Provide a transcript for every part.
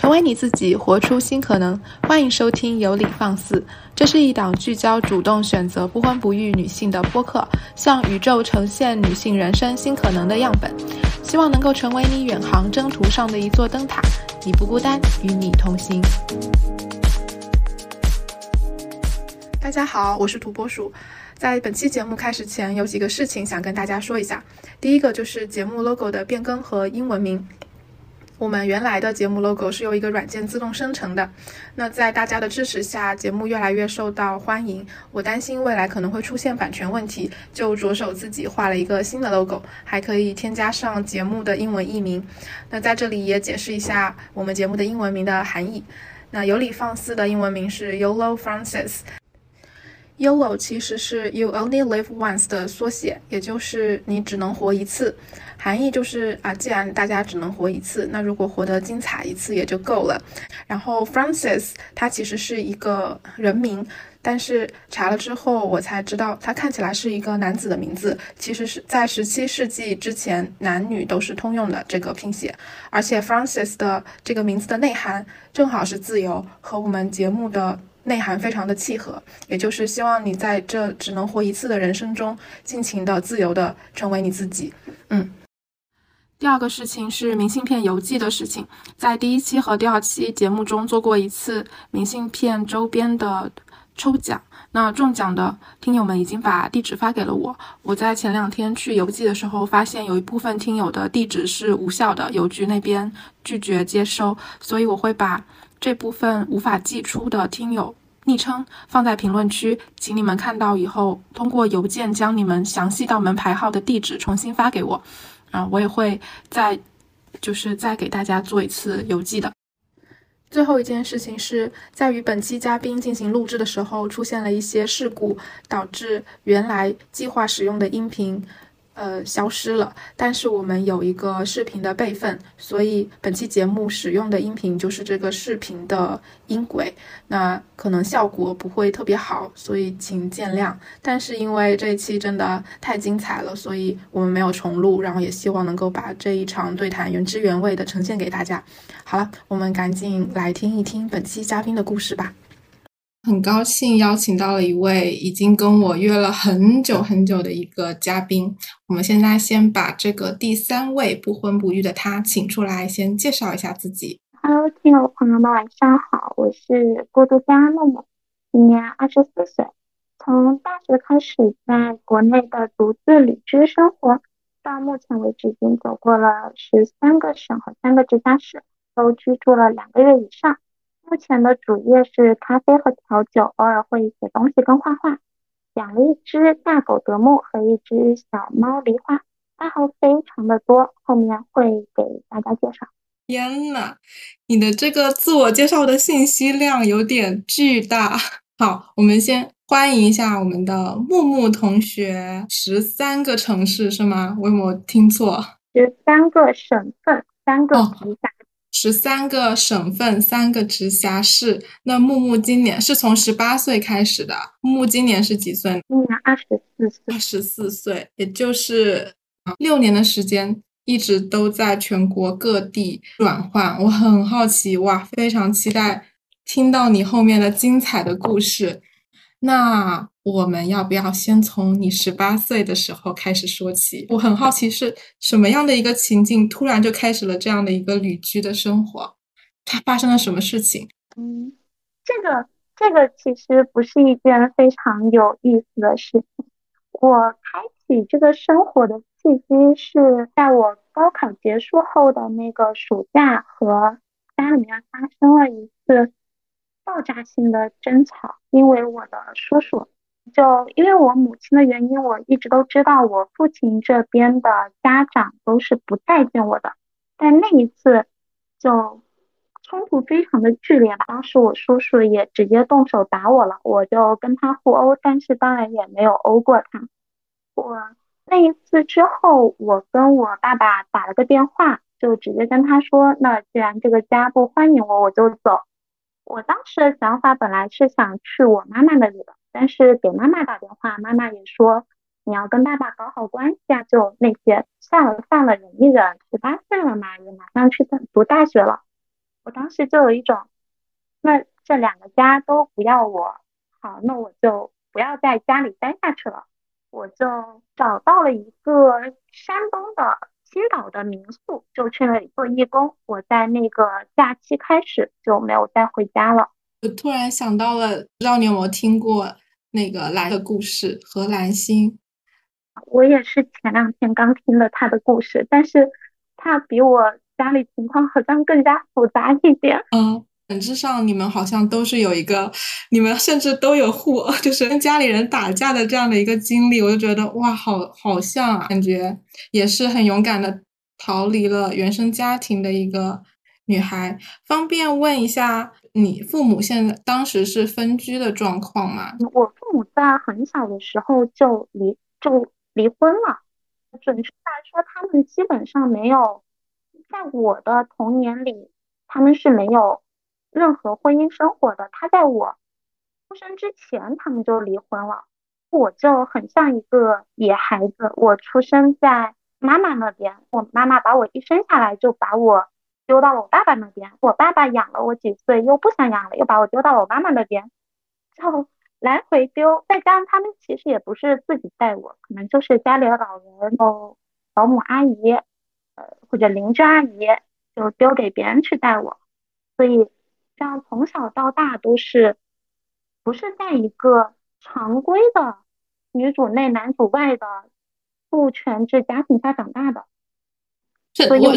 成为你自己，活出新可能。欢迎收听《有理放肆》，这是一档聚焦主动选择不婚不育女性的播客，向宇宙呈现女性人生新可能的样本，希望能够成为你远航征途上的一座灯塔。你不孤单，与你同行。大家好，我是土拨鼠。在本期节目开始前，有几个事情想跟大家说一下。第一个就是节目 logo 的变更和英文名。我们原来的节目 logo 是由一个软件自动生成的，那在大家的支持下，节目越来越受到欢迎。我担心未来可能会出现版权问题，就着手自己画了一个新的 logo，还可以添加上节目的英文译名。那在这里也解释一下我们节目的英文名的含义。那有理放肆的英文名是 Yolo Francis。Yolo 其实是 You Only Live Once 的缩写，也就是你只能活一次。含义就是啊，既然大家只能活一次，那如果活得精彩一次也就够了。然后 Francis 他其实是一个人名，但是查了之后我才知道，他看起来是一个男子的名字。其实是在十七世纪之前，男女都是通用的这个拼写。而且 Francis 的这个名字的内涵正好是自由，和我们节目的。内涵非常的契合，也就是希望你在这只能活一次的人生中，尽情的、自由的成为你自己。嗯，第二个事情是明信片邮寄的事情，在第一期和第二期节目中做过一次明信片周边的抽奖，那中奖的听友们已经把地址发给了我。我在前两天去邮寄的时候，发现有一部分听友的地址是无效的，邮局那边拒绝接收，所以我会把。这部分无法寄出的听友昵称放在评论区，请你们看到以后通过邮件将你们详细到门牌号的地址重新发给我，啊，我也会再就是再给大家做一次邮寄的。最后一件事情是在与本期嘉宾进行录制的时候出现了一些事故，导致原来计划使用的音频。呃，消失了。但是我们有一个视频的备份，所以本期节目使用的音频就是这个视频的音轨。那可能效果不会特别好，所以请见谅。但是因为这一期真的太精彩了，所以我们没有重录，然后也希望能够把这一场对谈原汁原味的呈现给大家。好了，我们赶紧来听一听本期嘉宾的故事吧。很高兴邀请到了一位已经跟我约了很久很久的一个嘉宾。我们现在先把这个第三位不婚不育的他请出来，先介绍一下自己。Hello，听友朋友们，晚上好，我是孤独家默默，今年二十四岁，从大学开始在国内的独自旅居生活，到目前为止已经走过了十三个省和三个直辖市，都居住了两个月以上。目前的主业是咖啡和调酒，偶尔会写东西跟画画。养了一只大狗德牧和一只小猫梨花，爱好非常的多，后面会给大家介绍。天呐，你的这个自我介绍的信息量有点巨大。好，我们先欢迎一下我们的木木同学。十三个城市是吗？我有没有听错？十三个省份，三个直辖。十三个省份，三个直辖市。那木木今年是从十八岁开始的。木木今年是几岁？今年二十四岁。二十四岁，也就是六年的时间，一直都在全国各地转换。我很好奇，哇，非常期待听到你后面的精彩的故事。那我们要不要先从你十八岁的时候开始说起？我很好奇是什么样的一个情境，突然就开始了这样的一个旅居的生活，它发生了什么事情？嗯，这个这个其实不是一件非常有意思的事情。我开启这个生活的契机是在我高考结束后的那个暑假，和家里面发生了一次。爆炸性的争吵，因为我的叔叔，就因为我母亲的原因，我一直都知道我父亲这边的家长都是不待见我的，但那一次就冲突非常的剧烈，当时我叔叔也直接动手打我了，我就跟他互殴，但是当然也没有殴过他。我那一次之后，我跟我爸爸打了个电话，就直接跟他说，那既然这个家不欢迎我，我就走。我当时的想法本来是想去我妈妈那里的，但是给妈妈打电话，妈妈也说你要跟爸爸搞好关系啊，就那些算了算了，忍一忍，十八岁了嘛，也马上去读大学了。我当时就有一种，那这两个家都不要我，好，那我就不要在家里待下去了，我就找到了一个山东的青岛的民宿，就去那里做义工。我在那个假期开始就没有再回家了。我突然想到了，不知道你有没有听过那个来的故事何蓝心？我也是前两天刚听了他的故事，但是他比我。家里情况好像更加复杂一点。嗯，本质上你们好像都是有一个，你们甚至都有互，就是跟家里人打架的这样的一个经历。我就觉得哇，好好像啊，感觉也是很勇敢的逃离了原生家庭的一个女孩。方便问一下，你父母现在当时是分居的状况吗？我父母在很小的时候就离就离婚了。准确来说，他们基本上没有。在我的童年里，他们是没有任何婚姻生活的。他在我出生之前，他们就离婚了。我就很像一个野孩子，我出生在妈妈那边，我妈妈把我一生下来就把我丢到了我爸爸那边。我爸爸养了我几岁，又不想养了，又把我丢到了我妈妈那边，就来回丢。再加上他们其实也不是自己带我，可能就是家里的老人哦，保姆阿姨。呃或者邻居阿姨就丢给别人去带我，所以这样从小到大都是不是在一个常规的女主内男主外的父权制家庭下长大的，所以我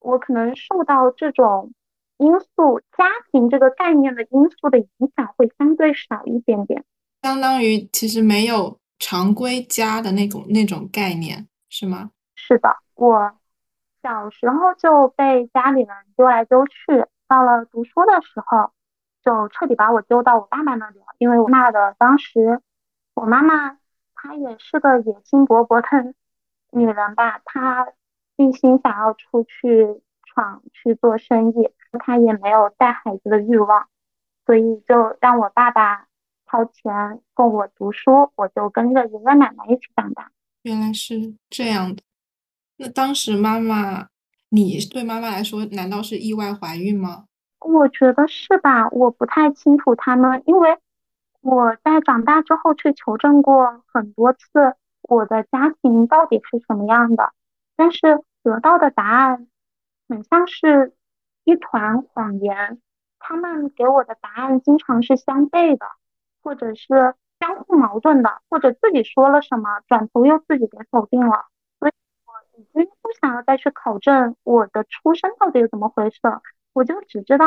我可能受到这种因素家庭这个概念的因素的影响会相对少一点点，相当于其实没有常规家的那种那种概念是吗？是的，我。小时候就被家里人丢来丢去，到了读书的时候，就彻底把我丢到我爸爸那里了。因为我妈的当时，我妈妈她也是个野心勃勃的女人吧，她一心想要出去闯去做生意，他也没有带孩子的欲望，所以就让我爸爸掏钱供我读书，我就跟着爷爷奶奶一起长大。原来是这样的。那当时妈妈，你对妈妈来说，难道是意外怀孕吗？我觉得是吧，我不太清楚他们，因为我在长大之后去求证过很多次，我的家庭到底是什么样的，但是得到的答案很像是一团谎言，他们给我的答案经常是相悖的，或者是相互矛盾的，或者自己说了什么，转头又自己给否定了。所以我已经不想要再去考证我的出生到底是怎么回事，我就只知道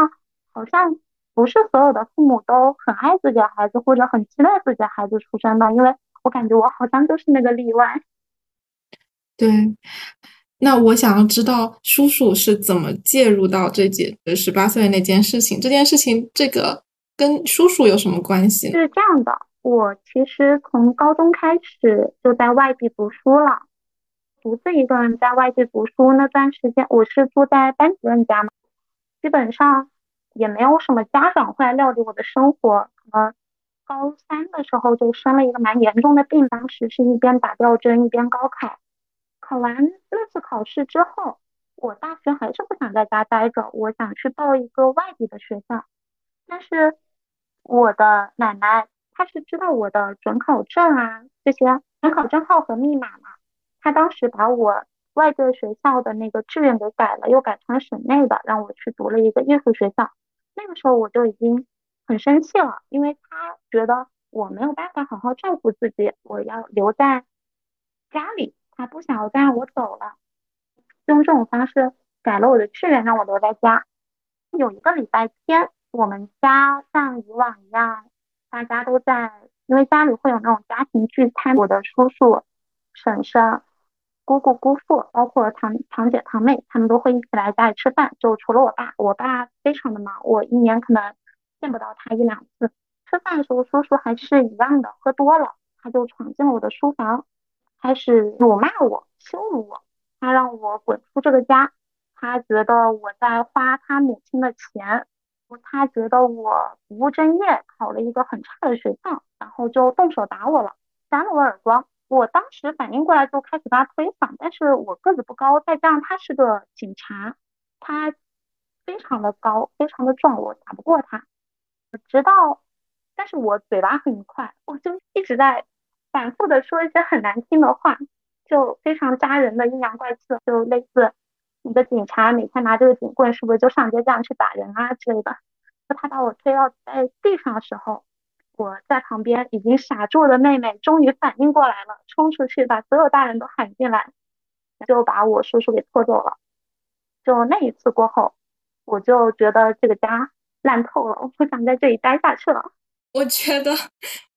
好像不是所有的父母都很爱自己的孩子，或者很期待自己的孩子出生的，因为我感觉我好像就是那个例外。对，那我想要知道叔叔是怎么介入到这件十八岁那件事情，这件事情这个跟叔叔有什么关系？是这样的，我其实从高中开始就在外地读书了。独自一个人在外地读书那段时间，我是住在班主任家嘛，基本上也没有什么家长会来料理我的生活。呃，高三的时候就生了一个蛮严重的病，当时是一边打吊针一边高考。考完那次考试之后，我大学还是不想在家待着，我想去报一个外地的学校。但是我的奶奶她是知道我的准考证啊这些准考证号和密码嘛。他当时把我外地学校的那个志愿给改了，又改成了省内的，让我去读了一个艺术学校。那个时候我就已经很生气了，因为他觉得我没有办法好好照顾自己，我要留在家里，他不想要再让我走了，用这种方式改了我的志愿，让我留在家。有一个礼拜天，我们家像以往一样，大家都在，因为家里会有那种家庭聚餐，我的叔叔、婶婶。姑姑、姑父，包括堂堂姐、堂妹，他们都会一起来家里吃饭。就除了我爸，我爸非常的忙，我一年可能见不到他一两次。吃饭的时候，叔叔还是一样的，喝多了，他就闯进了我的书房，开始辱骂我、羞辱我。他让我滚出这个家，他觉得我在花他母亲的钱，他觉得我不务正业，考了一个很差的学校，然后就动手打我了，扇了我耳光。我当时反应过来就开始跟他推搡，但是我个子不高，再加上他是个警察，他非常的高，非常的壮，我打不过他。直到，但是我嘴巴很快，我就一直在反复的说一些很难听的话，就非常扎人的阴阳怪气，就类似你的警察每天拿这个警棍是不是就上街这样去打人啊之类的。他把我推到在地上的时候，我在旁边已经傻住的妹妹终于反应过来了，冲出去把所有大人都喊进来，就把我叔叔给拖走了。就那一次过后，我就觉得这个家烂透了，我不想在这里待下去了。我觉得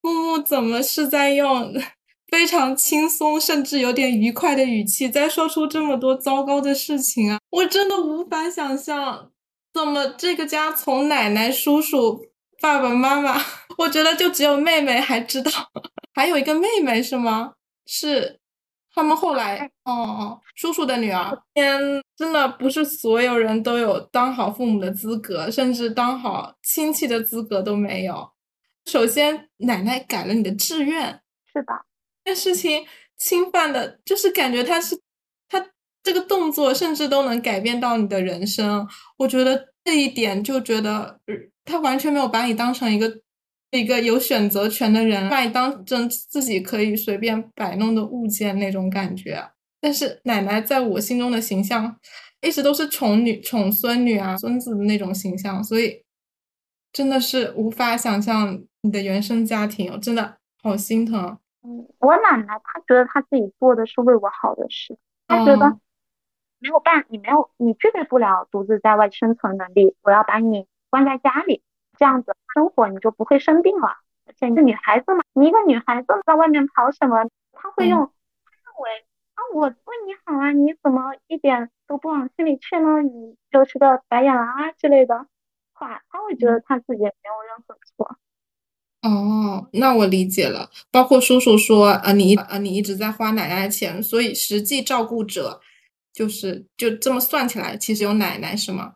木木怎么是在用非常轻松，甚至有点愉快的语气在说出这么多糟糕的事情啊！我真的无法想象。怎么这个家从奶奶、叔叔、爸爸妈妈，我觉得就只有妹妹还知道，还有一个妹妹是吗？是他们后来哦哦，叔叔的女儿。天，真的不是所有人都有当好父母的资格，甚至当好亲戚的资格都没有。首先，奶奶改了你的志愿，是吧？这事情侵犯的，就是感觉他是他。这个动作甚至都能改变到你的人生，我觉得这一点就觉得他完全没有把你当成一个一个有选择权的人，把你当成自己可以随便摆弄的物件那种感觉。但是奶奶在我心中的形象一直都是宠女、宠孙女啊、孙子的那种形象，所以真的是无法想象你的原生家庭，真的好心疼。嗯，我奶奶她觉得她自己做的是为我好的事，她觉得。没有办，你没有，你具备不了独自在外生存能力。我要把你关在家里，这样子生活你就不会生病了。而且一个女孩子嘛，你一个女孩子在外面跑什么？他会用他认为啊，我为你好啊，你怎么一点都不往心里去呢？你就是个白眼狼啊之类的话，他会觉得他自己没有任何错。哦，那我理解了。包括叔叔说啊，你啊，你一直在花奶奶的钱，所以实际照顾者。就是就这么算起来，其实有奶奶是吗？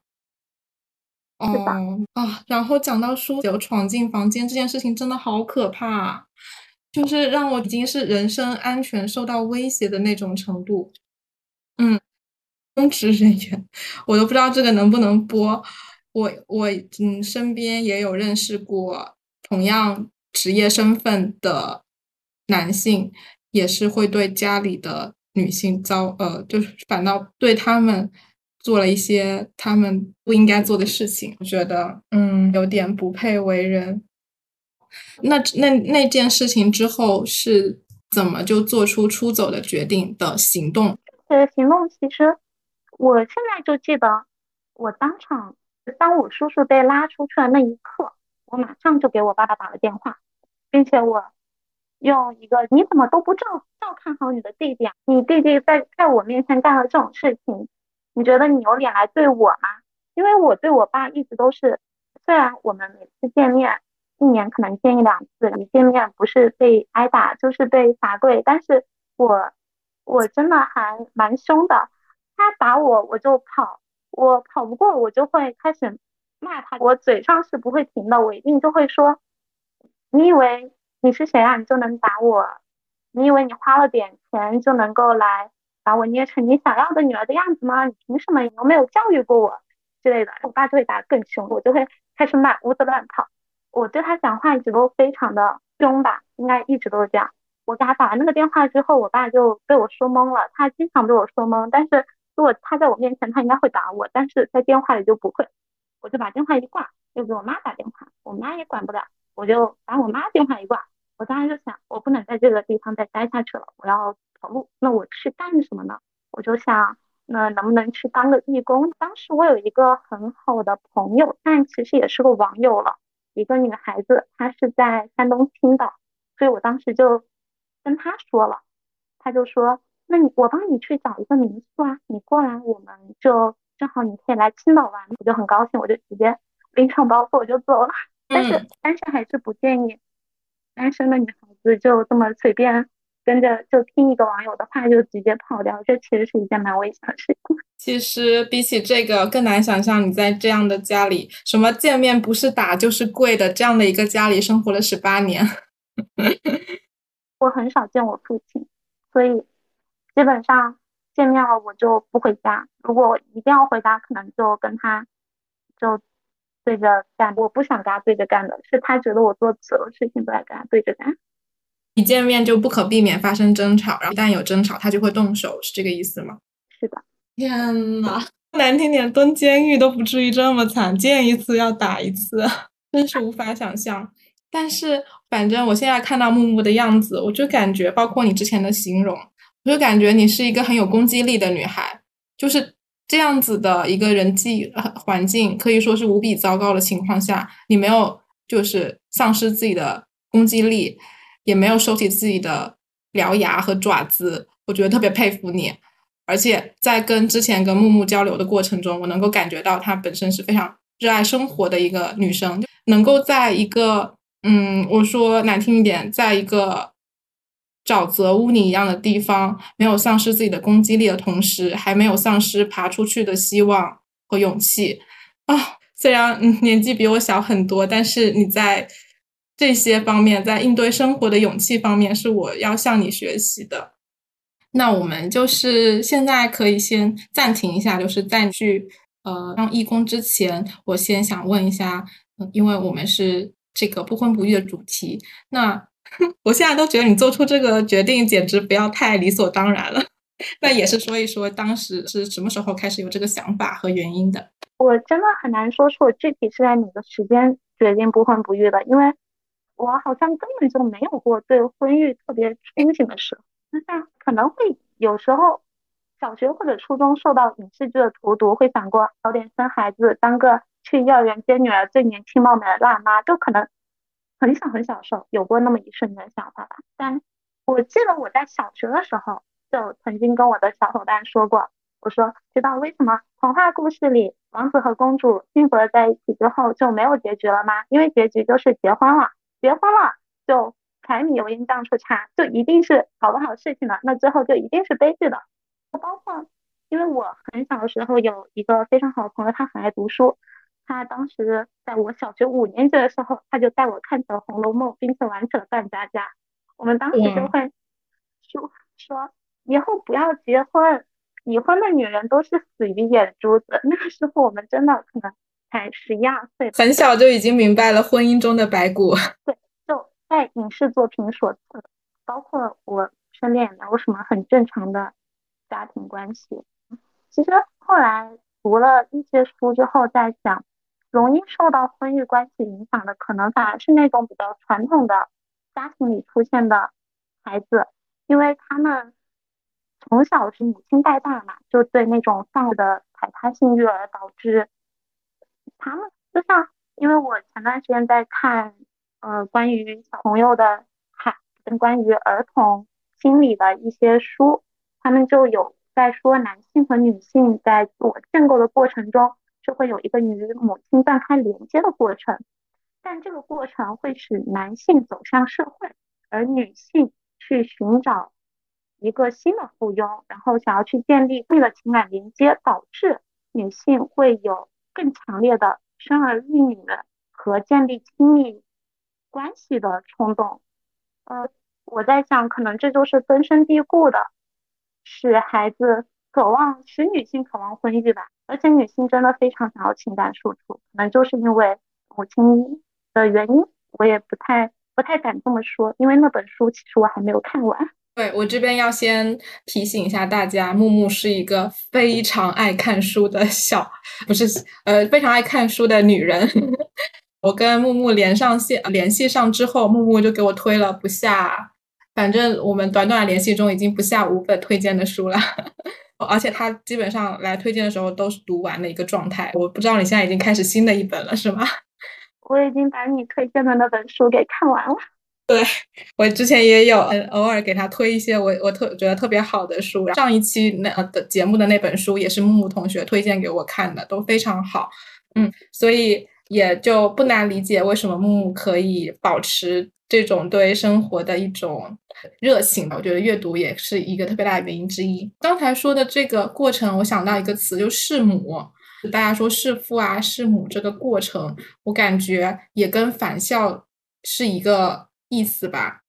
哦啊，然后讲到说有闯进房间这件事情，真的好可怕，就是让我已经是人身安全受到威胁的那种程度。嗯，公职人员，我都不知道这个能不能播。我我嗯，身边也有认识过同样职业身份的男性，也是会对家里的。女性遭呃，就是反倒对他们做了一些他们不应该做的事情，我觉得嗯有点不配为人。那那那件事情之后是怎么就做出出走的决定的行动？这个行动其实我现在就记得，我当场当我叔叔被拉出去的那一刻，我马上就给我爸爸打了电话，并且我。用一个你怎么都不照照看好你的弟弟啊？你弟弟在在我面前干了这种事情，你觉得你有脸来对我吗？因为我对我爸一直都是，虽然我们每次见面一年可能见一两次，一见面不是被挨打就是被罚跪，但是我我真的还蛮凶的。他打我我就跑，我跑不过我就会开始骂他，我嘴上是不会停的，我一定就会说，你以为？你是谁啊？你就能打我？你以为你花了点钱就能够来把我捏成你想要的女儿的样子吗？你凭什么？你又没有教育过我之类的。我爸就会打更凶，我就会开始骂，屋子乱跑。我对他讲话一直都非常的凶吧，应该一直都是这样。我给他打完那个电话之后，我爸就被我说懵了。他经常被我说懵，但是如果他在我面前，他应该会打我，但是在电话里就不会。我就把电话一挂，又给我妈打电话，我妈也管不了，我就把我妈电话一挂。我当时就想，我不能在这个地方再待下去了，我要跑路。那我去干什么呢？我就想，那能不能去当个义工？当时我有一个很好的朋友，但其实也是个网友了，一个女孩子，她是在山东青岛，所以我当时就跟她说了，她就说，那你我帮你去找一个民宿啊，你过来，我们就正好你可以来青岛玩，我就很高兴，我就直接拎上包袱我就走了。但是但是还是不建议。单身的女孩子就这么随便跟着就听一个网友的话就直接跑掉，这其实是一件蛮危险的事情。其实比起这个更难想象，你在这样的家里，什么见面不是打就是跪的这样的一个家里生活了十八年。我很少见我父亲，所以基本上见面了我就不回家。如果一定要回家，可能就跟他就对着干。我不想跟他对着干的，是他觉得我做所有事情都在跟他对着干。一见面就不可避免发生争吵，然后一旦有争吵，他就会动手，是这个意思吗？是的。天呐，难听点，蹲监狱都不至于这么惨，见一次要打一次，真是无法想象。但是反正我现在看到木木的样子，我就感觉，包括你之前的形容，我就感觉你是一个很有攻击力的女孩，就是这样子的一个人际环境，可以说是无比糟糕的情况下，你没有就是丧失自己的攻击力。也没有收起自己的獠牙和爪子，我觉得特别佩服你。而且在跟之前跟木木交流的过程中，我能够感觉到她本身是非常热爱生活的一个女生，能够在一个嗯，我说难听一点，在一个沼泽污泥一样的地方，没有丧失自己的攻击力的同时，还没有丧失爬出去的希望和勇气啊。虽然年纪比我小很多，但是你在。这些方面在应对生活的勇气方面是我要向你学习的。那我们就是现在可以先暂停一下，就是在去呃当义工之前，我先想问一下，因为我们是这个不婚不育的主题，那 我现在都觉得你做出这个决定简直不要太理所当然了。那也是说一说当时是什么时候开始有这个想法和原因的？我真的很难说出我具体是在哪个时间决定不婚不育的，因为。我好像根本就没有过对婚育特别憧憬的时候，那可能会有时候小学或者初中受到影视剧的荼毒，会想过早点生孩子，当个去幼儿园接女儿最年轻貌美的辣妈，就可能很小很小的时候有过那么一瞬间的想法吧。但我记得我在小学的时候就曾经跟我的小伙伴说过，我说知道为什么童话故事里王子和公主幸福的在一起之后就没有结局了吗？因为结局就是结婚了。结婚了就柴米油盐酱醋茶，就一定是好不好事情了，那之后就一定是悲剧的。包括因为我很小的时候有一个非常好的朋友，他很爱读书，他当时在我小学五年级的时候，他就带我看起了《红楼梦》，并且完成了扮家家。我们当时就会说说以后不要结婚，已婚的女人都是死于眼珠子。那个时候我们真的可能。才十一二岁，很小就已经明白了婚姻中的白骨。对，就在影视作品所赐，包括我身边也没有什么很正常的家庭关系。其实后来读了一些书之后，在想，容易受到婚育关系影响的，可能反而是那种比较传统的家庭里出现的孩子，因为他们从小是母亲带大嘛，就对那种放的排他性育儿导致。他们就像，因为我前段时间在看，呃，关于小朋友的孩跟关于儿童心理的一些书，他们就有在说，男性和女性在自我建构的过程中，是会有一个与母亲断开连接的过程，但这个过程会使男性走向社会，而女性去寻找一个新的附庸，然后想要去建立新的情感连接，导致女性会有。更强烈的生儿育女和建立亲密关系的冲动，呃，我在想，可能这就是根深蒂固的，使孩子渴望，使女性渴望婚育吧。而且女性真的非常想要情感输出，可能就是因为母亲的原因，我也不太不太敢这么说，因为那本书其实我还没有看完。对我这边要先提醒一下大家，木木是一个非常爱看书的小，不是呃非常爱看书的女人。我跟木木连上线联系上之后，木木就给我推了不下，反正我们短短联系中已经不下五本推荐的书了。而且他基本上来推荐的时候都是读完的一个状态。我不知道你现在已经开始新的一本了是吗？我已经把你推荐的那本书给看完了。对我之前也有偶尔给他推一些我我特觉得特别好的书，上一期那的节目的那本书也是木木同学推荐给我看的，都非常好。嗯，所以也就不难理解为什么木木可以保持这种对生活的一种热情吧。我觉得阅读也是一个特别大的原因之一。刚才说的这个过程，我想到一个词，就弑母。大家说弑父啊、弑母这个过程，我感觉也跟返校是一个。意思吧，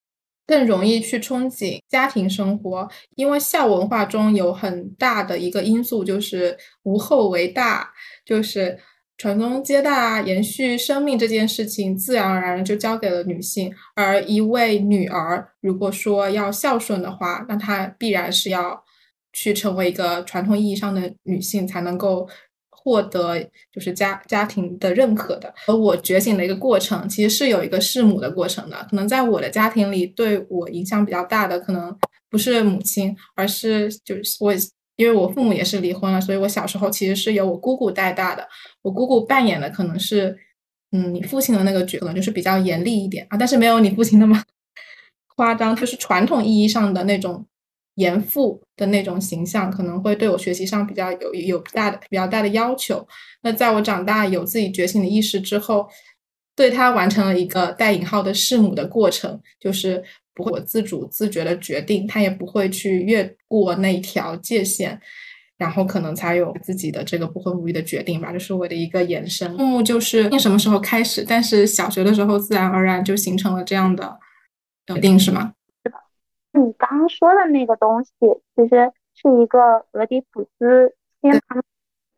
更容易去憧憬家庭生活，因为校文化中有很大的一个因素就是无后为大，就是传宗接代啊、延续生命这件事情，自然而然就交给了女性。而一位女儿，如果说要孝顺的话，那她必然是要去成为一个传统意义上的女性，才能够获得就是家家庭的认可的。而我觉醒的一个过程，其实是有一个弑母的过程的。可能在我的家庭里，对我影响比较大的，可能不是母亲，而是就是我。因为我父母也是离婚了，所以我小时候其实是由我姑姑带大的。我姑姑扮演的可能是，嗯，你父亲的那个角，可能就是比较严厉一点啊，但是没有你父亲那么 夸张，就是传统意义上的那种严父的那种形象，可能会对我学习上比较有有大的比较大的要求。那在我长大有自己觉醒的意识之后，对他完成了一个带引号的弑母的过程，就是。不会自主自觉的决定，他也不会去越过那条界限，然后可能才有自己的这个不婚不育的决定吧。这是我的一个延伸。木木就是从什么时候开始？但是小学的时候自然而然就形成了这样的决定，是吗？是的。你刚刚说的那个东西，其实是一个俄狄浦斯先他们，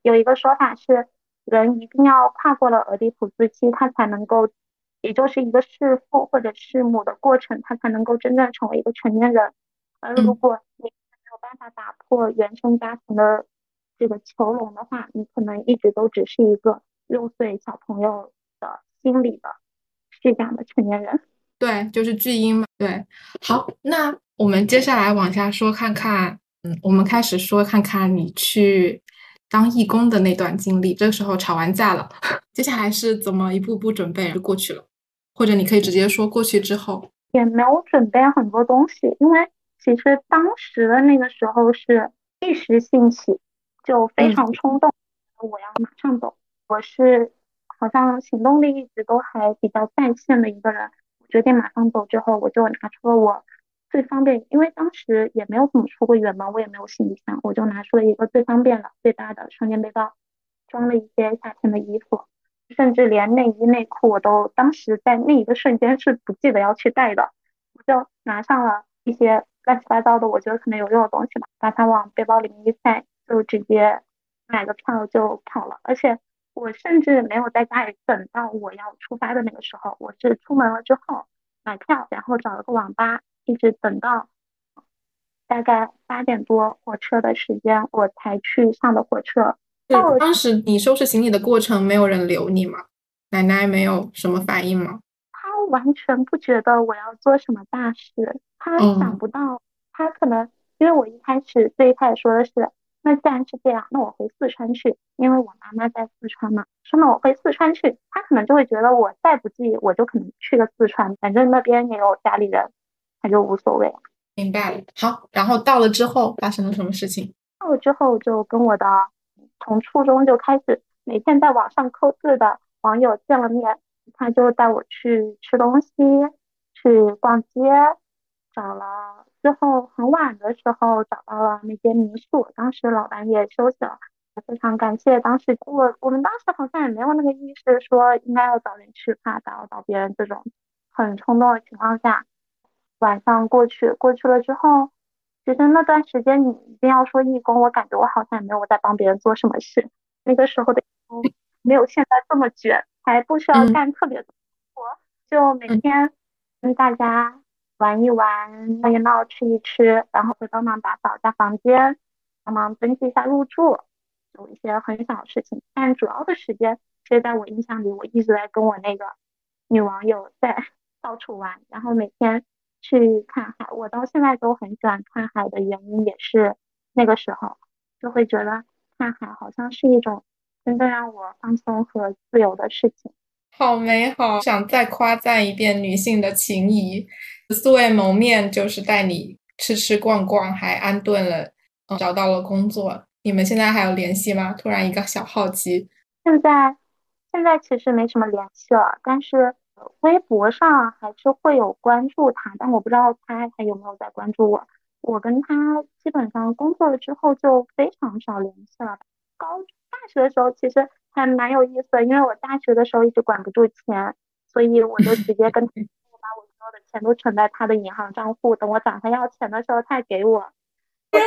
有一个说法是，人一定要跨过了俄狄浦斯期，他才能够。也就是一个弑父或者弑母的过程，他才能够真正成为一个成年人。而如果你没有办法打破原生家庭的这个囚笼的话，你可能一直都只是一个六岁小朋友的心理的这样的成年人。对，就是巨婴嘛。对，好，那我们接下来往下说，看看，嗯，我们开始说，看看你去当义工的那段经历。这个时候吵完架了，接下来是怎么一步步准备就过去了？或者你可以直接说过去之后也没有准备很多东西，因为其实当时的那个时候是一时兴起，就非常冲动，我要马上走。我是好像行动力一直都还比较在线的一个人，决定马上走之后，我就拿出了我最方便，因为当时也没有怎么出过远门，我也没有行李箱，我就拿出了一个最方便的、最大的双肩背包，装了一些夏天的衣服。甚至连内衣内裤我都当时在那一个瞬间是不记得要去带的，我就拿上了一些乱七八糟的我觉得可能有用的东西吧，把它往背包里面一塞，就直接买个票就跑了。而且我甚至没有在家里等到我要出发的那个时候，我是出门了之后买票，然后找了个网吧，一直等到大概八点多火车的时间，我才去上的火车。对，当时你收拾行李的过程，没有人留你吗？奶奶没有什么反应吗？她完全不觉得我要做什么大事，她想不到，她可能因为我一开始最开始说的是，那既然是这样，那我回四川去，因为我妈妈在四川嘛，说那我回四川去，她可能就会觉得我再不济，我就可能去个四川，反正那边也有家里人，她就无所谓。明白了。好，然后到了之后发生了什么事情？到了之后就跟我的。从初中就开始每天在网上扣字的网友见了面，他就带我去吃东西，去逛街，找了之后很晚的时候找到了那间民宿，当时老板也休息了，非常感谢当时我我们当时好像也没有那个意识说应该要早点去，怕打扰到别人这种很冲动的情况下，晚上过去过去了之后。其实那段时间，你一定要说义工，我感觉我好像也没有在帮别人做什么事。那个时候的义工 没有现在这么卷，还不需要干特别多活，就每天跟大家玩一玩、闹一闹、吃一吃，然后会帮忙打扫一下房间，帮忙登记一下入住，有一些很小的事情。但主要的时间，其实在我印象里，我一直在跟我那个女网友在 到处玩，然后每天。去看海，我到现在都很喜欢看海的原因也是那个时候就会觉得看海好像是一种真正让我放松和自由的事情，好美好！想再夸赞一遍女性的情谊，素未谋面就是带你吃吃逛逛，还安顿了，找到了工作。你们现在还有联系吗？突然一个小好奇。现在现在其实没什么联系了，但是。微博上还是会有关注他，但我不知道他还有没有在关注我。我跟他基本上工作了之后就非常少联系了。高大学的时候其实还蛮有意思的，因为我大学的时候一直管不住钱，所以我就直接跟他把我所有的钱都存在他的银行账户，等我找他要钱的时候他给我。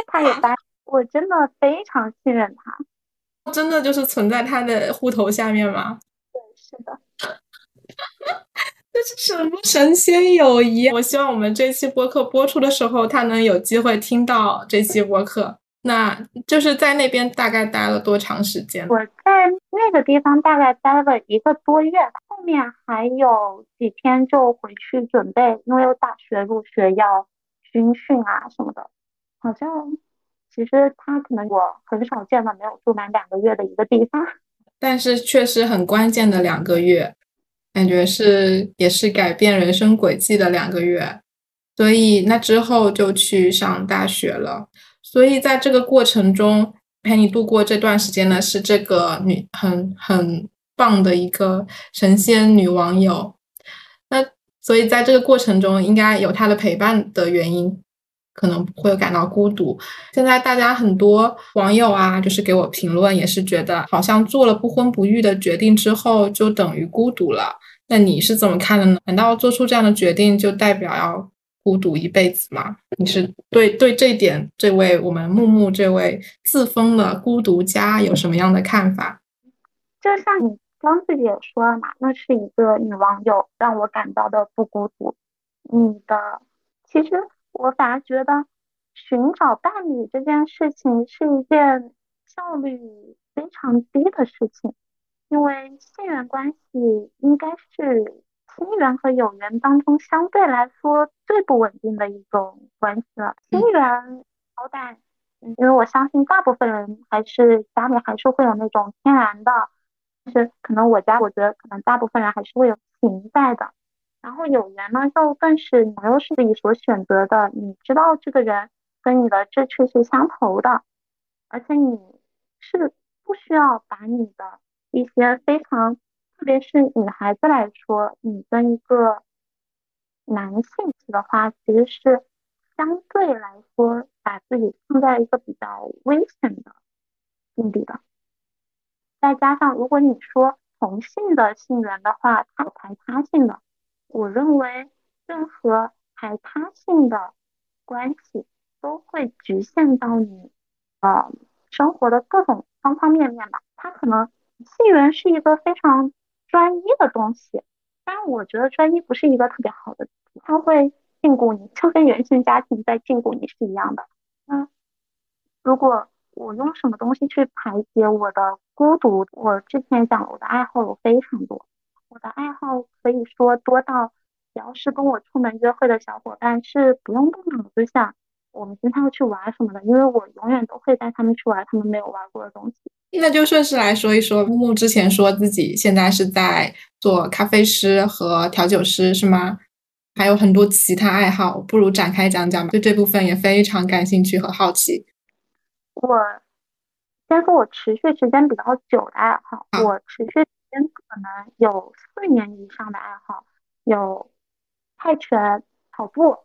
他也答，我真的非常信任他。真的就是存在他的户头下面吗？对，是的。这是什么神仙友谊？我希望我们这期播客播出的时候，他能有机会听到这期播客。那就是在那边大概待了多长时间？我在那个地方大概待了一个多月，后面还有几天就回去准备，因为有大学入学要军训啊什么的。好像其实他可能我很少见的没有住满两个月的一个地方，但是确实很关键的两个月，感觉是也是改变人生轨迹的两个月。所以那之后就去上大学了。所以在这个过程中，陪你度过这段时间的是这个女很很棒的一个神仙女网友。那所以在这个过程中，应该有她的陪伴的原因，可能不会感到孤独。现在大家很多网友啊，就是给我评论，也是觉得好像做了不婚不育的决定之后，就等于孤独了。那你是怎么看的呢？难道做出这样的决定就代表要？孤独一辈子吗？你是对对这点，这位我们木木这位自封的孤独家有什么样的看法？就像你刚自己也说了嘛，那是一个女网友让我感到的不孤独。你的，其实我反而觉得寻找伴侣这件事情是一件效率非常低的事情，因为信缘关系应该是。亲缘和有缘当中，相对来说最不稳定的一种关系了。亲缘好歹，因为我相信大部分人还是家里还是会有那种天然的，就是可能我家我觉得可能大部分人还是会有情在的。然后有缘呢，就更是你又是你所选择的，你知道这个人跟你的志趣是相投的，而且你是不需要把你的一些非常。特别是女孩子来说，你跟一个男性去的话，其实是相对来说把自己放在一个比较危险的境地的。再加上，如果你说同性的性缘的话，他排他性的，我认为任何排他性的关系都会局限到你呃生活的各种方方面面吧。他可能性缘是一个非常。专一的东西，但我觉得专一不是一个特别好的，它会禁锢你，就跟原生家庭在禁锢你是一样的。那如果我用什么东西去排解我的孤独？我之前讲，我的爱好有非常多，我的爱好可以说多到，只要是跟我出门约会的小伙伴，是不用动脑子想我们今天要去玩什么的，因为我永远都会带他们去玩他们没有玩过的东西。那就顺势来说一说，木木之前说自己现在是在做咖啡师和调酒师，是吗？还有很多其他爱好，不如展开讲讲吧。对这部分也非常感兴趣和好奇。我先说我持续时间比较久的爱好，我持续时间可能有四年以上的爱好，有泰拳、跑步，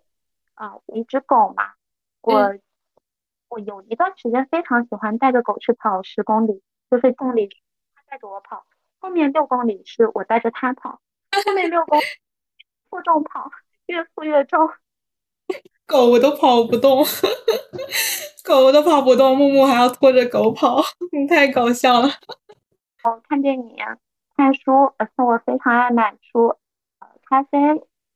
啊，一只狗嘛，我。我有一段时间非常喜欢带着狗去跑十公里，就是公里它带着我跑，后面六公里是我带着它跑，后面六公里负重跑，越负越重，狗我都跑不动，狗都跑不动，木木还要拖着狗跑，你 太搞笑了。哦，看电影、看书，而且我非常爱买书。咖啡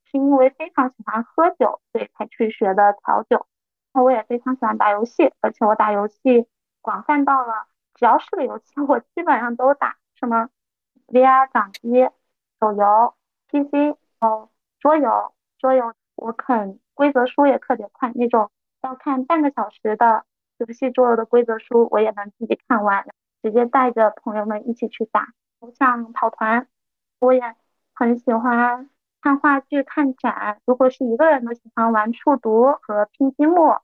是因为非常喜欢喝酒，所以才去学的调酒。那我也非常喜欢打游戏，而且我打游戏广泛到了，只要是个游戏，我基本上都打。什么 VR 掌机、手游、PC 哦，桌游，桌游我啃规则书也特别快，那种要看半个小时的游戏桌游的规则书，我也能自己看完，直接带着朋友们一起去打。像跑团，我也很喜欢看话剧、看展。如果是一个人的，喜欢玩数独和拼积木。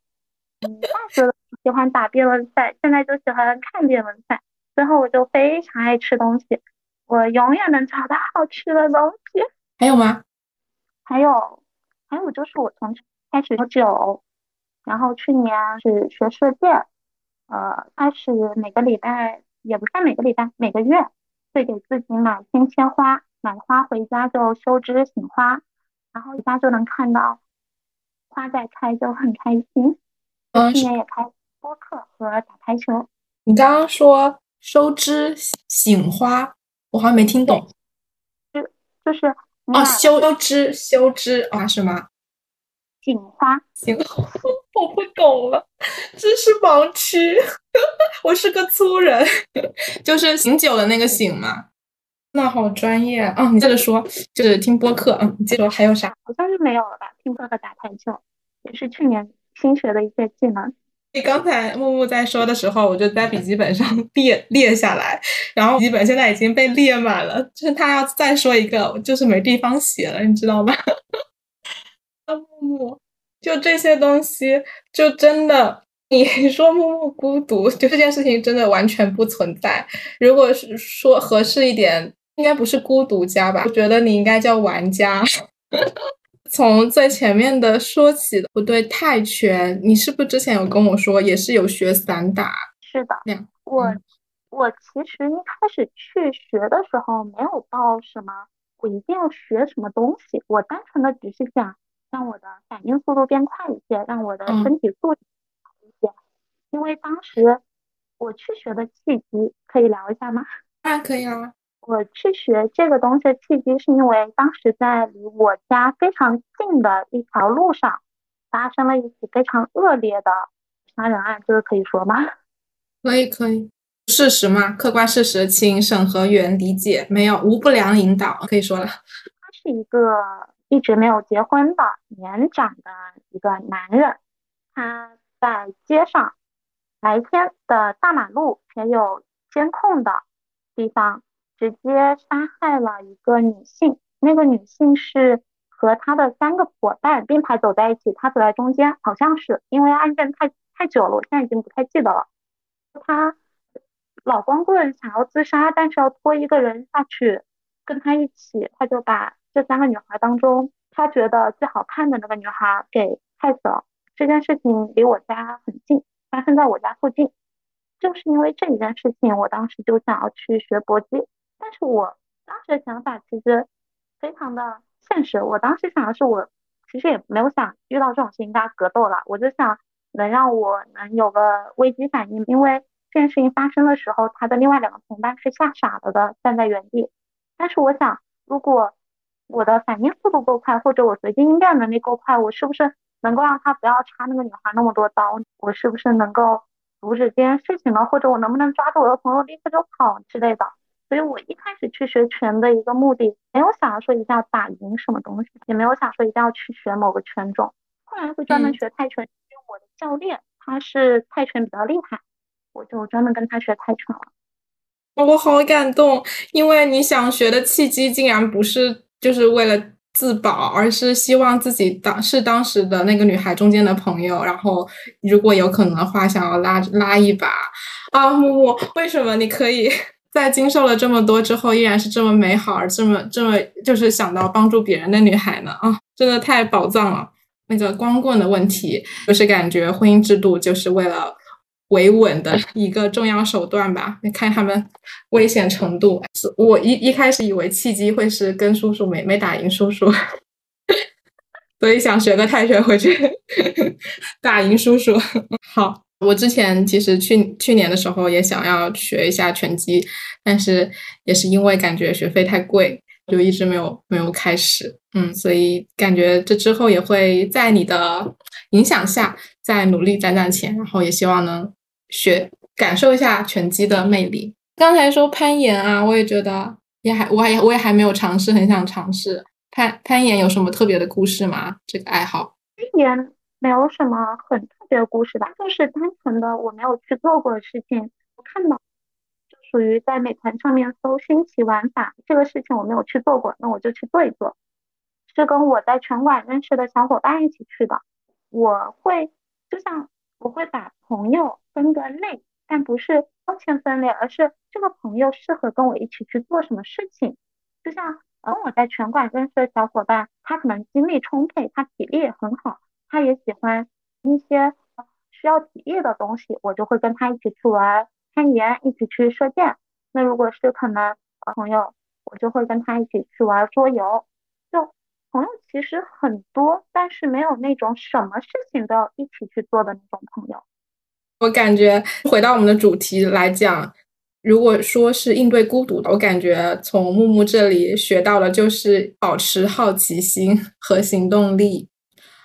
嗯大学喜欢打辩论赛，现在就喜欢看辩论赛。最后我就非常爱吃东西，我永远能找到好吃的东西。还有吗？还有，还有就是我从开始喝酒，然后去年是学射箭，呃，开始每个礼拜也不算每个礼拜，每个月会给自己买鲜切花，买花回家就收枝醒花，然后一下就能看到花在开，就很开心。嗯今年也开播客和打台球。你刚刚说收枝醒花，我好像没听懂。就就是哦，修枝修枝啊，是吗？醒花，醒花，我不懂了，这是盲区。我是个粗人，就是醒酒的那个醒嘛。那好专业啊！你接着说，就是听播客。嗯，你接着说还有啥？好像是没有了吧？听播客、打台球，也是去年新学的一些技能。你刚才木木在说的时候，我就在笔记本上 列列下来，然后笔记本现在已经被列满了。就是他要再说一个，就是没地方写了，你知道吗？啊，木木，就这些东西，就真的，你 说默默孤独，就这件事情真的完全不存在。如果是说合适一点。应该不是孤独家吧？我觉得你应该叫玩家。从最前面的说起，不对，泰拳，你是不是之前有跟我说也是有学散打？是的，我我其实一开始去学的时候没有到什么，我一定要学什么东西，我单纯的只是想让我的反应速度变快一些，让我的身体素质好一些。因为当时我去学的契机，可以聊一下吗？啊，可以啊。我去学这个东西的契机，是因为当时在离我家非常近的一条路上，发生了一起非常恶劣的杀人案，这个可以说吗？可以，可以，事实嘛，客观事实，请审核员理解，没有无不良引导，可以说了。他是一个一直没有结婚的年长的一个男人，他在街上，白天的大马路没有监控的地方。直接杀害了一个女性，那个女性是和他的三个伙伴并排走在一起，他走在中间，好像是因为案件太太久了，我现在已经不太记得了。他老光棍想要自杀，但是要拖一个人下去跟他一起，他就把这三个女孩当中他觉得最好看的那个女孩给害死了。这件事情离我家很近，发生在我家附近，就是因为这一件事情，我当时就想要去学搏击。但是我当时的想法其实非常的现实，我当时想的是，我其实也没有想遇到这种事情跟他格斗了，我就想能让我能有个危机反应，因为这件事情发生的时候，他的另外两个同伴是吓傻了的，站在原地。但是我想，如果我的反应速度够快，或者我随机应变能力够快，我是不是能够让他不要插那个女孩那么多刀？我是不是能够阻止这件事情呢？或者我能不能抓住我的朋友立刻就跑之类的？所以我一开始去学拳的一个目的，没有想要说一定要打赢什么东西，也没有想说一定要去学某个拳种。后来会专门学泰拳，因为我的教练他是泰拳比较厉害，我就专门跟他学泰拳了。我好感动，因为你想学的契机竟然不是就是为了自保，而是希望自己当是当时的那个女孩中间的朋友，然后如果有可能的话，想要拉拉一把。啊，木木，为什么你可以？在经受了这么多之后，依然是这么美好，而这么这么就是想到帮助别人的女孩呢？啊，真的太宝藏了。那个光棍的问题，就是感觉婚姻制度就是为了维稳的一个重要手段吧？你看他们危险程度，我一一开始以为契机会是跟叔叔没没打赢叔叔，所以想学个泰拳回去打赢叔叔。好。我之前其实去去年的时候也想要学一下拳击，但是也是因为感觉学费太贵，就一直没有没有开始。嗯，所以感觉这之后也会在你的影响下再努力攒攒钱，然后也希望能学感受一下拳击的魅力。刚才说攀岩啊，我也觉得也还我还我也还没有尝试，很想尝试攀攀岩。有什么特别的故事吗？这个爱好？攀岩没有什么很。特别的故事吧，就是单纯的我没有去做过的事情，我看到就属于在美团上面搜新奇玩法这个事情我没有去做过，那我就去做一做。是跟我在拳馆认识的小伙伴一起去的。我会就像我会把朋友分个类，但不是标签分类，而是这个朋友适合跟我一起去做什么事情。就像跟我在拳馆认识的小伙伴，他可能精力充沛，他体力也很好，他也喜欢。一些需要体力的东西，我就会跟他一起去玩攀岩，一起去射箭。那如果是可能朋友，我就会跟他一起去玩桌游。朋友其实很多，但是没有那种什么事情都要一起去做的那种朋友。我感觉回到我们的主题来讲，如果说是应对孤独的，我感觉从木木这里学到的就是保持好奇心和行动力，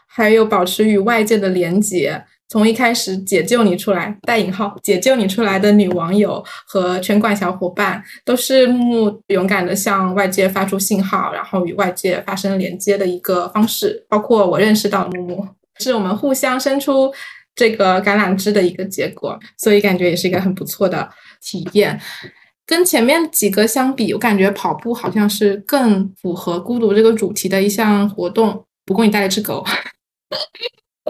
还有保持与外界的连接。从一开始解救你出来（带引号）解救你出来的女网友和拳馆小伙伴，都是木木勇敢的向外界发出信号，然后与外界发生连接的一个方式。包括我认识到木木，是我们互相伸出这个橄榄枝的一个结果，所以感觉也是一个很不错的体验。跟前面几个相比，我感觉跑步好像是更符合孤独这个主题的一项活动。不过你带了只狗。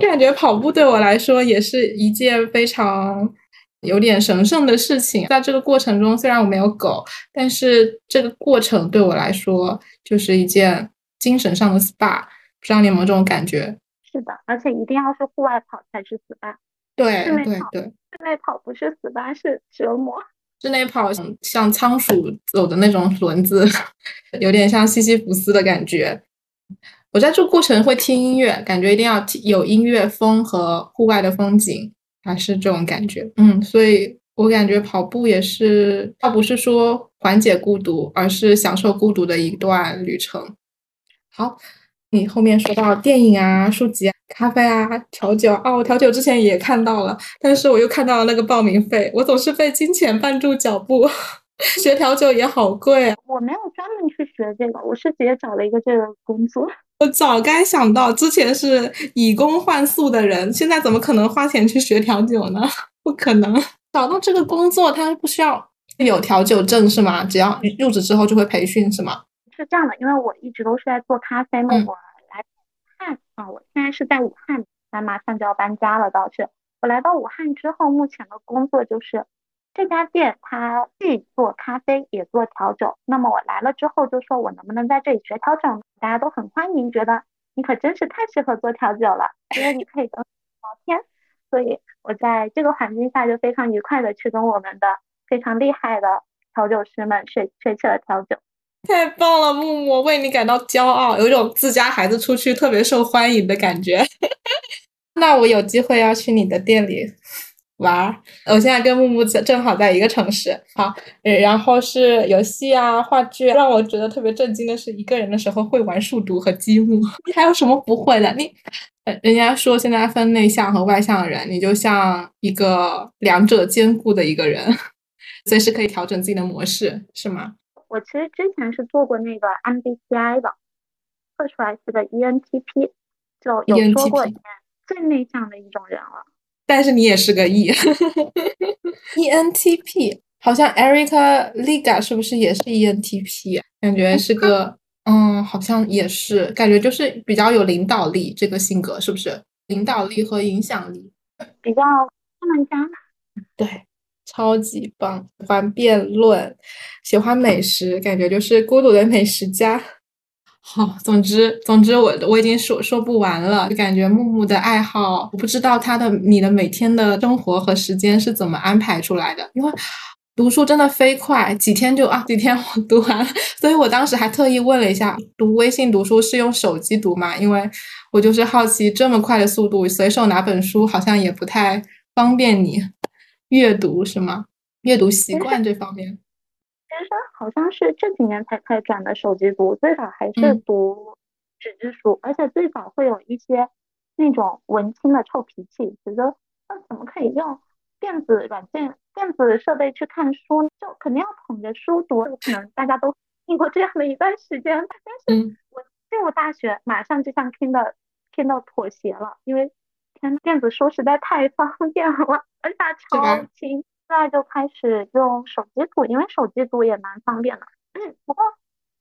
感觉跑步对我来说也是一件非常有点神圣的事情。在这个过程中，虽然我没有狗，但是这个过程对我来说就是一件精神上的 SPA。不知道你有没有这种感觉？是的，而且一定要是户外跑才是 SPA。对对对，室内跑不是 SPA，是折磨。室内跑像仓鼠走的那种轮子，有点像西西弗斯的感觉。我在这过程会听音乐，感觉一定要有音乐风和户外的风景，还是这种感觉。嗯，所以我感觉跑步也是，倒不是说缓解孤独，而是享受孤独的一段旅程。好，你后面说到电影啊、书籍、啊、咖啡啊、调酒哦，调酒之前也看到了，但是我又看到了那个报名费，我总是被金钱绊住脚步。学调酒也好贵啊！我没有专门去学这个，我是直接找了一个这个工作。我早该想到，之前是以工换宿的人，现在怎么可能花钱去学调酒呢？不可能找到这个工作，他不需要有调酒证是吗？只要入职之后就会培训是吗？是这样的，因为我一直都是在做咖啡嘛。我来武汉啊，我现在是在武汉，那马上就要搬家了，倒是我来到武汉之后，目前的工作就是这家店它既做咖啡也做调酒。那么我来了之后就说，我能不能在这里学调酒？大家都很欢迎，觉得你可真是太适合做调酒了，因为你可以跟聊天，所以我在这个环境下就非常愉快的去跟我们的非常厉害的调酒师们学学起了调酒。太棒了，木木，为你感到骄傲，有一种自家孩子出去特别受欢迎的感觉。那我有机会要去你的店里。玩，我现在跟木木正好在一个城市。好，然后是游戏啊、话剧。让我觉得特别震惊的是，一个人的时候会玩数独和积木。你还有什么不会的？你，人家说现在分内向和外向的人，你就像一个两者兼顾的一个人，随时可以调整自己的模式，是吗？我其实之前是做过那个 MBTI 的，测出来是个 ENTP，就有说过最内向的一种人了。但是你也是个 E，ENTP，好像 Erica Liga 是不是也是 ENTP？感觉是个，嗯，好像也是，感觉就是比较有领导力这个性格，是不是？领导力和影响力，比较能讲。对，超级棒，喜欢辩论，喜欢美食，感觉就是孤独的美食家。好，总之，总之，我我已经说说不完了。就感觉木木的爱好，我不知道他的你的每天的生活和时间是怎么安排出来的。因为读书真的飞快，几天就啊，几天 我读完了。所以我当时还特意问了一下，读微信读书是用手机读吗？因为我就是好奇这么快的速度，随手拿本书好像也不太方便你 阅读，是吗？阅读习惯这方面。其实好像是这几年才开始转的手机读，最早还是读纸质书，而且最早会有一些那种文青的臭脾气，觉得那怎么可以用电子软件、电子设备去看书，就肯定要捧着书读。可能大家都经过这样的一段时间，但是我进入大学，马上就像听到听到妥协了，因为天电子书实在太方便了，而且超轻。现在就开始用手机读，因为手机读也蛮方便的。嗯，不过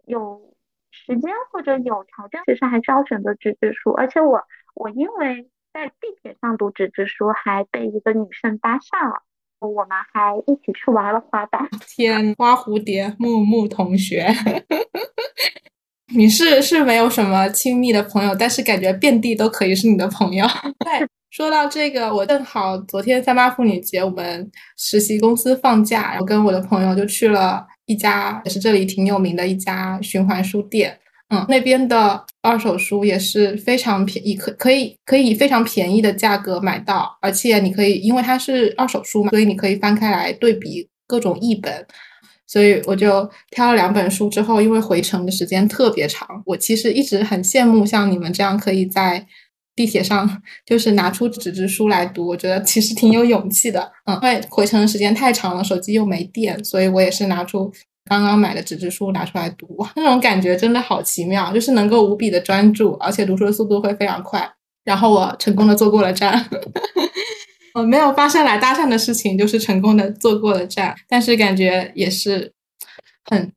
有时间或者有条件，其实还是要选择纸质书。而且我我因为在地铁上读纸质书，还被一个女生搭讪了，我们还一起去玩了滑板。天，花蝴蝶木木同学，你是是没有什么亲密的朋友，但是感觉遍地都可以是你的朋友。对。说到这个，我正好昨天三八妇女节，我们实习公司放假，我跟我的朋友就去了一家也是这里挺有名的一家循环书店。嗯，那边的二手书也是非常便宜，可可以可以非常便宜的价格买到，而且你可以因为它是二手书嘛，所以你可以翻开来对比各种译本，所以我就挑了两本书。之后因为回程的时间特别长，我其实一直很羡慕像你们这样可以在地铁上就是拿出纸质书来读，我觉得其实挺有勇气的。嗯，因为回程的时间太长了，手机又没电，所以我也是拿出刚刚买的纸质书拿出来读，那种感觉真的好奇妙，就是能够无比的专注，而且读书的速度会非常快。然后我成功的坐过了站。我，没有发生来搭讪的事情，就是成功的坐过了站，但是感觉也是很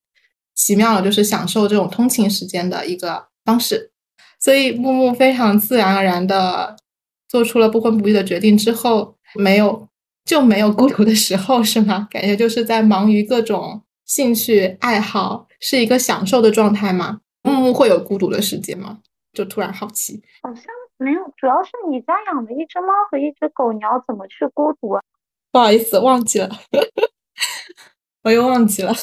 奇妙的，就是享受这种通勤时间的一个方式。所以木木非常自然而然的做出了不婚不育的决定之后，没有就没有孤独的时候，是吗？感觉就是在忙于各种兴趣爱好，是一个享受的状态吗？木木会有孤独的时间吗？就突然好奇，好像。没有，主要是你家养的一只猫和一只狗，你要怎么去孤独啊？不好意思，忘记了，我又忘记了。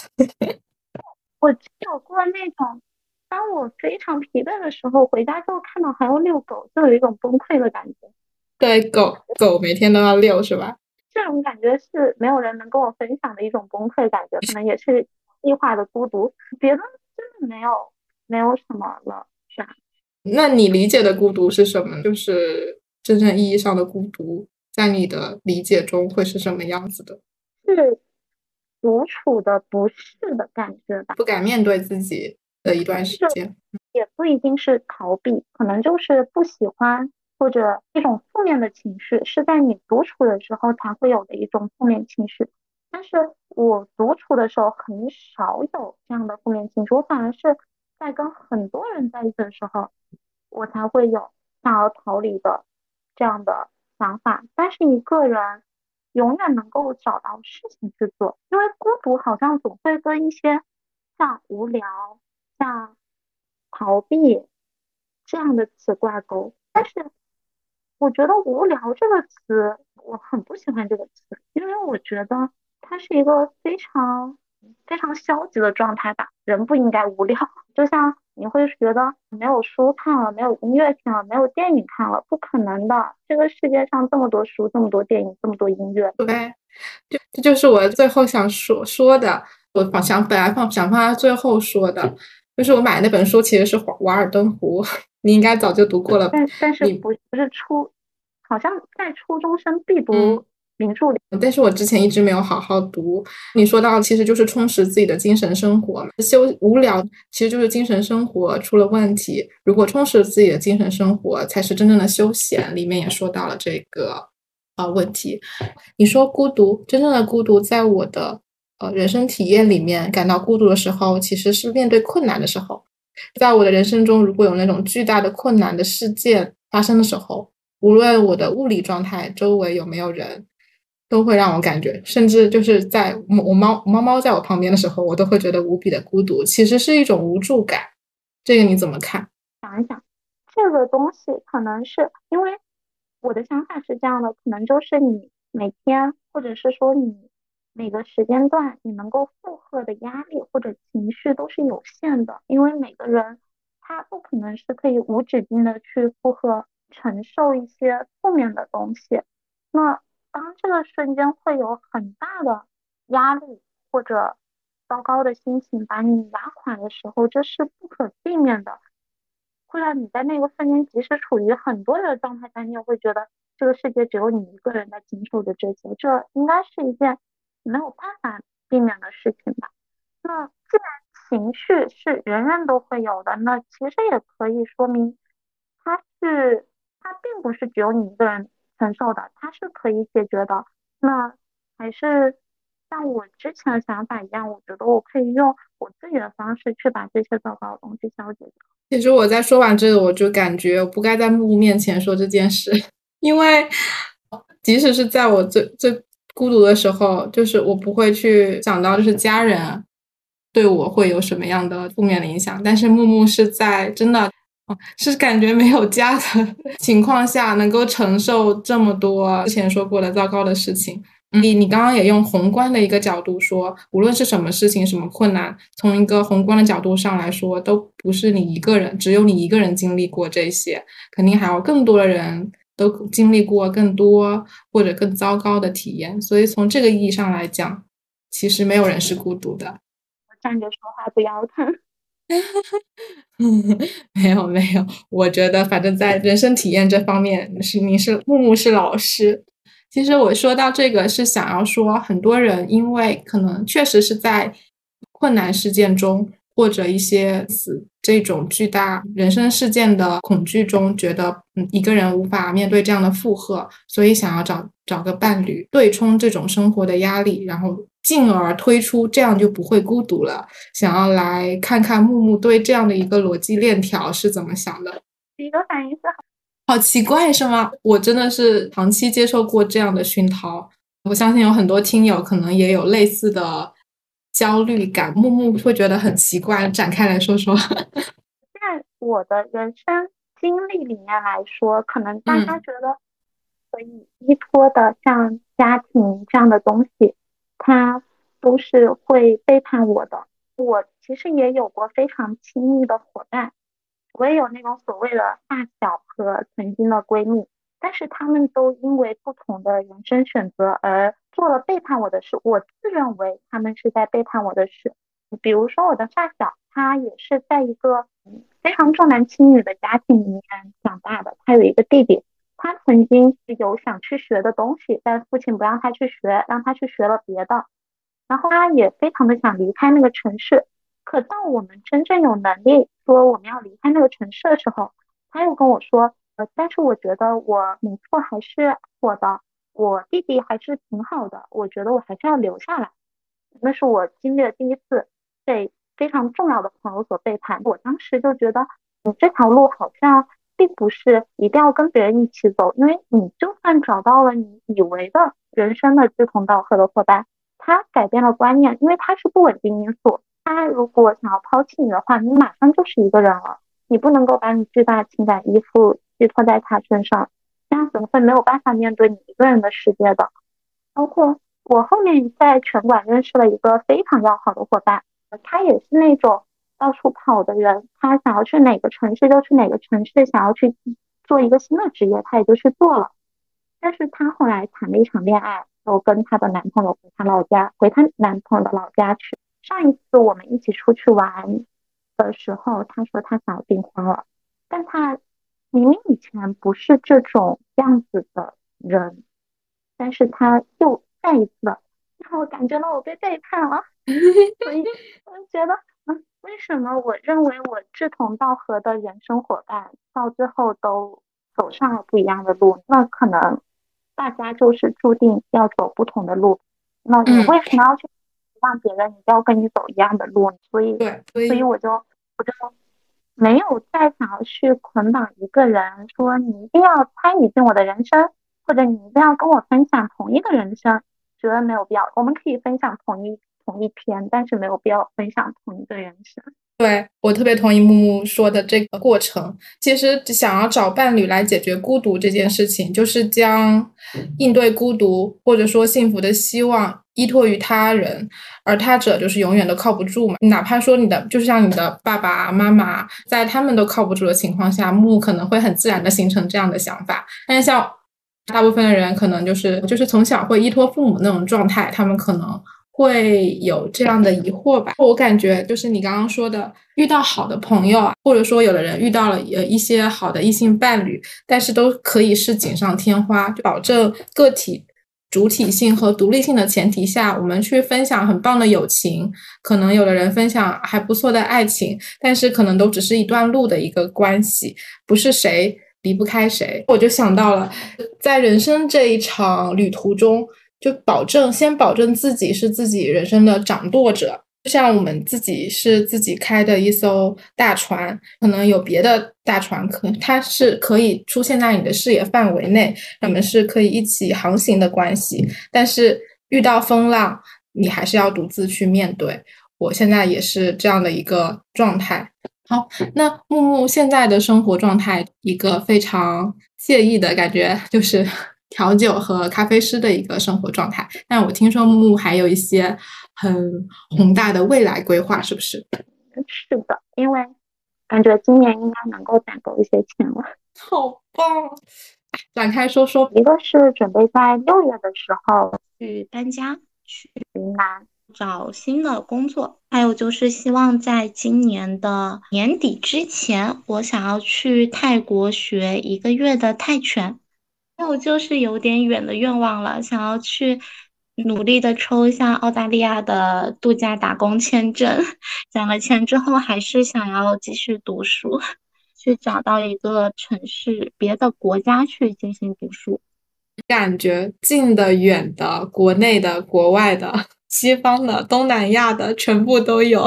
我有过那种，当我非常疲惫的时候，回家之后看到还要遛狗，就有一种崩溃的感觉。对，狗狗每天都要遛，是吧？这种感觉是没有人能跟我分享的一种崩溃感觉，可能也是异化的孤独。别的真的没有，没有什么了，是吧？那你理解的孤独是什么？就是真正意义上的孤独，在你的理解中会是什么样子的？是独处的不适的感觉吧？不敢面对自己的一段时间，也不一定是逃避，可能就是不喜欢或者一种负面的情绪，是在你独处的时候才会有的一种负面情绪。但是我独处的时候很少有这样的负面情绪，我反而是在跟很多人在一起的时候。我才会有想要逃离的这样的想法，但是一个人永远能够找到事情去做，因为孤独好像总会跟一些像无聊、像逃避这样的词挂钩。但是我觉得“无聊”这个词，我很不喜欢这个词，因为我觉得它是一个非常非常消极的状态吧。人不应该无聊，就像。你会觉得没有书看了，没有音乐听了，没有电影看了，不可能的。这个世界上这么多书，这么多电影，这么多音乐。对，就这就是我最后想说说的。我想本来放想放在最后说的，就是我买的那本书其实是《瓦尔登湖》，你应该早就读过了。但但是不不是初，好像在初中生必读。名著里，但是我之前一直没有好好读。你说到，其实就是充实自己的精神生活嘛。休无聊，其实就是精神生活出了问题。如果充实自己的精神生活，才是真正的休闲。里面也说到了这个啊问题。你说孤独，真正的孤独，在我的呃人生体验里面，感到孤独的时候，其实是面对困难的时候。在我的人生中，如果有那种巨大的困难的事件发生的时候，无论我的物理状态周围有没有人。都会让我感觉，甚至就是在我猫猫猫在我旁边的时候，我都会觉得无比的孤独。其实是一种无助感，这个你怎么看？想一想，这个东西可能是因为我的想法是这样的，可能就是你每天或者是说你每个时间段你能够负荷的压力或者情绪都是有限的，因为每个人他不可能是可以无止境的去负荷承受一些负面的东西，那。当这个瞬间会有很大的压力或者糟糕的心情把你压垮的时候，这是不可避免的，会让你在那个瞬间即使处于很多人的状态下，你也会觉得这个世界只有你一个人在经受着这些，这应该是一件没有办法避免的事情吧？那既然情绪是人人都会有的，那其实也可以说明它是它并不是只有你一个人。承受的，它是可以解决的。那还是像我之前的想法一样，我觉得我可以用我自己的方式去把这些糟糕的东西消解掉。其实我在说完这个，我就感觉我不该在木木面前说这件事，因为即使是在我最最孤独的时候，就是我不会去想到就是家人对我会有什么样的负面的影响。但是木木是在真的。是感觉没有家的 情况下，能够承受这么多之前说过的糟糕的事情。你你刚刚也用宏观的一个角度说，无论是什么事情、什么困难，从一个宏观的角度上来说，都不是你一个人，只有你一个人经历过这些，肯定还有更多的人都经历过更多或者更糟糕的体验。所以从这个意义上来讲，其实没有人是孤独的。我站着说话不腰疼。没有没有，我觉得反正在人生体验这方面，是你是木木是老师。其实我说到这个，是想要说，很多人因为可能确实是在困难事件中，或者一些死这种巨大人生事件的恐惧中，觉得嗯一个人无法面对这样的负荷，所以想要找找个伴侣对冲这种生活的压力，然后进而推出这样就不会孤独了。想要来看看木木对这样的一个逻辑链条是怎么想的。第一个反应是。好奇怪是吗？我真的是长期接受过这样的熏陶，我相信有很多听友可能也有类似的焦虑感。木木会觉得很奇怪，展开来说说。在我的人生经历里面来说，可能大家觉得可以依托的像家庭这样的东西，它都是会背叛我的。我其实也有过非常亲密的伙伴。我也有那种所谓的发小和曾经的闺蜜，但是他们都因为不同的人生选择而做了背叛我的事。我自认为他们是在背叛我的事。比如说我的发小，他也是在一个非常重男轻女的家庭里面长大的。他有一个弟弟，他曾经有想去学的东西，但父亲不让他去学，让他去学了别的。然后他也非常的想离开那个城市。可当我们真正有能力说我们要离开那个城市的时候，他又跟我说，但是我觉得我没错，还是我的，我弟弟还是挺好的，我觉得我还是要留下来。那是我经历的第一次被非常重要的朋友所背叛。我当时就觉得，你这条路好像并不是一定要跟别人一起走，因为你就算找到了你以为的人生的志同道合的伙伴，他改变了观念，因为他是不稳定因素。他如果想要抛弃你的话，你马上就是一个人了。你不能够把你巨大的情感依附寄托在他身上，这样子会没有办法面对你一个人的世界的。包括我后面在拳馆认识了一个非常要好的伙伴，他也是那种到处跑的人，他想要去哪个城市就去哪个城市，想要去做一个新的职业，他也就去做了。但是他后来谈了一场恋爱，就跟他的男朋友回他老家，回他男朋友的老家去。上一次我们一起出去玩的时候，他说他想要订婚了，但他明明以前不是这种样子的人，但是他又再一次让我感觉到我被背叛了，所以我就觉得，嗯，为什么我认为我志同道合的人生伙伴到最后都走上了不一样的路？那可能大家就是注定要走不同的路，那你为什么要去？让别人一定要跟你走一样的路，所以，所以我就我就没有再想要去捆绑一个人，说你一定要参与进我的人生，或者你一定要跟我分享同一个人生，觉得没有必要。我们可以分享同一同一篇，但是没有必要分享同一个人生。对我特别同意木木说的这个过程。其实想要找伴侣来解决孤独这件事情，就是将应对孤独或者说幸福的希望依托于他人，而他者就是永远都靠不住嘛。哪怕说你的，就是像你的爸爸妈妈，在他们都靠不住的情况下，木木可能会很自然的形成这样的想法。但是像大部分的人，可能就是就是从小会依托父母那种状态，他们可能。会有这样的疑惑吧？我感觉就是你刚刚说的，遇到好的朋友啊，或者说有的人遇到了呃一些好的异性伴侣，但是都可以是锦上添花，保证个体主体性和独立性的前提下，我们去分享很棒的友情。可能有的人分享还不错的爱情，但是可能都只是一段路的一个关系，不是谁离不开谁。我就想到了，在人生这一场旅途中。就保证先保证自己是自己人生的掌舵者，就像我们自己是自己开的一艘大船，可能有别的大船，可它是可以出现在你的视野范围内，你们是可以一起航行的关系。但是遇到风浪，你还是要独自去面对。我现在也是这样的一个状态。好，那木木现在的生活状态，一个非常惬意的感觉，就是。调酒和咖啡师的一个生活状态，但我听说木木还有一些很宏大的未来规划，是不是？是的，因为感觉今年应该能够攒够一些钱了。好棒！展开说说。一个是准备在六月的时候去搬家，去云南，找新的工作，还有就是希望在今年的年底之前，我想要去泰国学一个月的泰拳。还有就是有点远的愿望了，想要去努力的抽一下澳大利亚的度假打工签证。攒了钱之后，还是想要继续读书，去找到一个城市、别的国家去进行读书。感觉近的、远的、国内的、国外的、西方的、东南亚的，全部都有。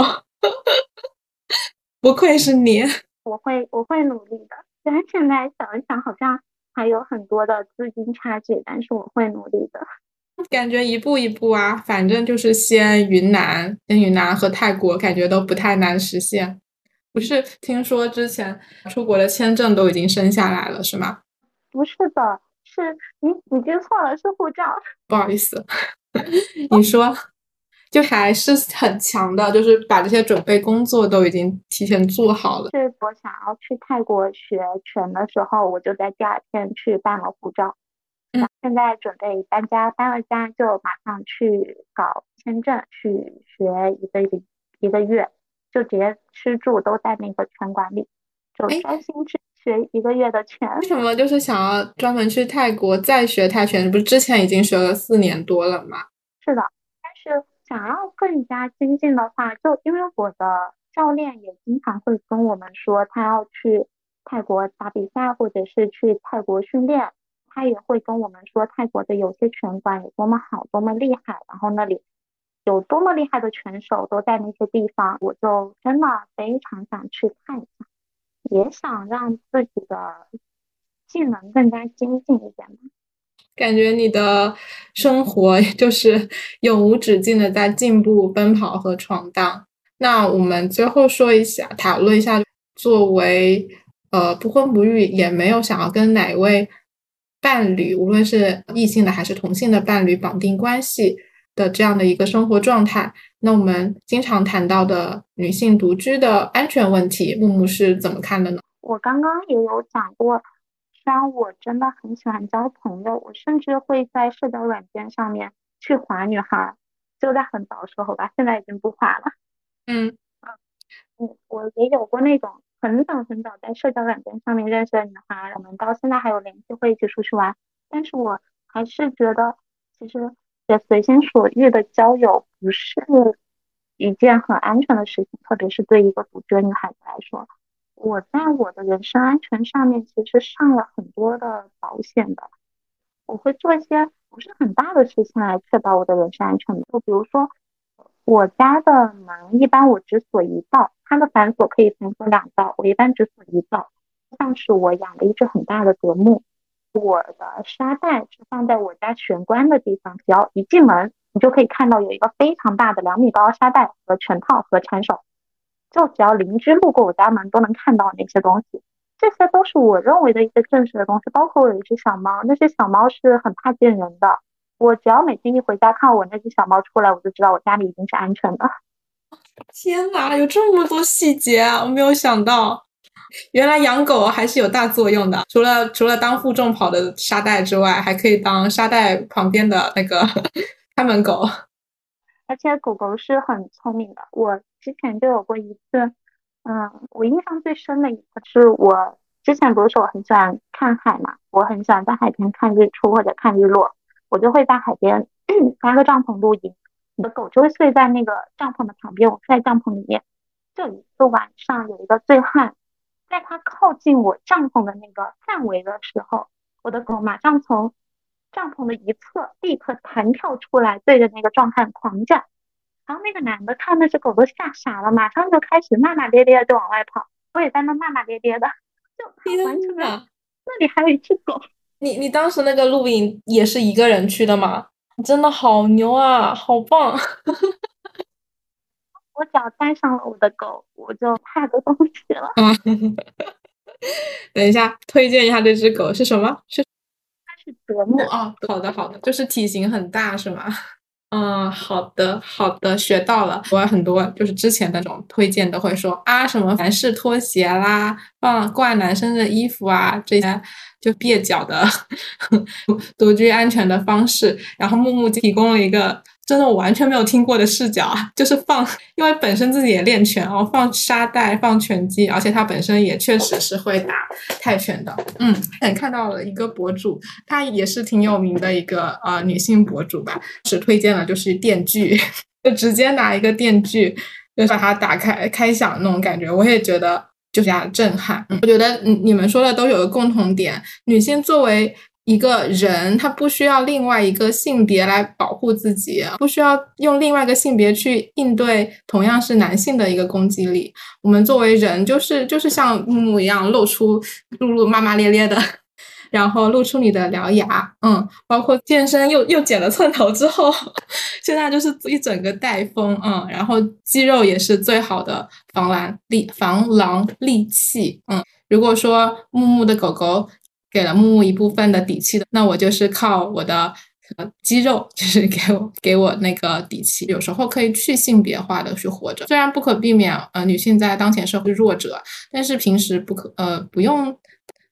不愧是你，我会我会努力的。虽然现在想一想，好像还有很多的资金差距，但是我会努力的。感觉一步一步啊，反正就是先云南、先云南和泰国，感觉都不太难实现。不是听说之前出国的签证都已经生下来了，是吗？不是的。是你，你记错了，是护照。不好意思，你说，就还是很强的，就是把这些准备工作都已经提前做好了。是我想要去泰国学拳的时候，我就在第二天去办了护照。嗯，现在准备搬家，搬了家就马上去搞签证，去学一个一个月，就直接吃住都在那个拳馆里，就专心去。学一个月的拳，为什么就是想要专门去泰国再学泰拳？不是之前已经学了四年多了吗？是的，但是想要更加精进的话，就因为我的教练也经常会跟我们说，他要去泰国打比赛，或者是去泰国训练，他也会跟我们说泰国的有些拳馆有多么好，多么厉害，然后那里有多么厉害的拳手都在那些地方，我就真的非常想去看一下。也想让自己的技能更加精进一点嘛。感觉你的生活 就是永无止境的在进步、奔跑和闯荡。那我们最后说一下，讨论一下，作为呃不婚不育，也没有想要跟哪位伴侣，无论是异性的还是同性的伴侣绑定关系的这样的一个生活状态。那我们经常谈到的女性独居的安全问题，木木是怎么看的呢？我刚刚也有讲过，虽然我真的很喜欢交朋友，我甚至会在社交软件上面去划女孩，就在很早的时候吧，现在已经不划了。嗯嗯我也有过那种很早很早在社交软件上面认识的女孩，我们到现在还有联系，会一起出去玩。但是我还是觉得，其实也。随心所欲的交友不是一件很安全的事情，特别是对一个独居女孩子来说。我在我的人身安全上面其实上了很多的保险的，我会做一些不是很大的事情来确保我的人身安全。就比如说，我家的门一般我只锁一道，它的反锁可以反锁两道，我一般只锁一道。像是我养了一只很大的德牧。我的沙袋是放在我家玄关的地方，只要一进门，你就可以看到有一个非常大的两米高沙袋和拳套和缠手，就只要邻居路过我家门都能看到那些东西。这些都是我认为的一些正式的东西，包括我有一只小猫，那些小猫是很怕见人的。我只要每天一回家看我那只小猫出来，我就知道我家里已经是安全的。天哪，有这么多细节啊！我没有想到。原来养狗还是有大作用的，除了除了当负重跑的沙袋之外，还可以当沙袋旁边的那个 看门狗。而且狗狗是很聪明的，我之前就有过一次，嗯，我印象最深的一次是我之前不是说我很喜欢看海嘛，我很喜欢在海边看日出或者看日落，我就会在海边 搭个帐篷露营，我的狗就会睡在那个帐篷的旁边，我睡在帐篷里面。就一次晚上有一个醉汉。在他靠近我帐篷的那个范围的时候，我的狗马上从帐篷的一侧立刻弹跳出来，对着那个壮汉狂叫。然后那个男的看那只狗都吓傻了，马上就开始骂骂咧咧的就往外跑。我也在那骂骂咧咧的，就完全那里还有一只狗。你你当时那个露营也是一个人去的吗？真的好牛啊，好棒！我只要带上了我的狗，我就怕的东西了。等一下，推荐一下这只狗是什么？是它是 德牧哦。好的，好的，就是体型很大是吗？嗯，好的，好的，学到了。我很多就是之前那种推荐都会说啊，什么男士拖鞋啦，放挂男生的衣服啊，这些就蹩脚的 独居安全的方式。然后木木提供了一个。真的我完全没有听过的视角啊，就是放，因为本身自己也练拳哦，放沙袋，放拳击，而且他本身也确实是会打泰拳的。嗯，看到了一个博主，他也是挺有名的一个呃女性博主吧，是推荐了就是电锯，就直接拿一个电锯就把它打开开响那种感觉，我也觉得就这样震撼。我觉得你你们说的都有个共同点，女性作为。一个人他不需要另外一个性别来保护自己，不需要用另外一个性别去应对同样是男性的一个攻击力。我们作为人，就是就是像木木一样，露出露露骂骂咧咧的，然后露出你的獠牙，嗯，包括健身又又剪了寸头之后，现在就是一整个带风，嗯，然后肌肉也是最好的防狼利防狼利器，嗯，如果说木木的狗狗。给了木木一部分的底气的，那我就是靠我的呃肌肉，就是给我给我那个底气。有时候可以去性别化的去活着，虽然不可避免，呃，女性在当前社会弱者，但是平时不可呃不用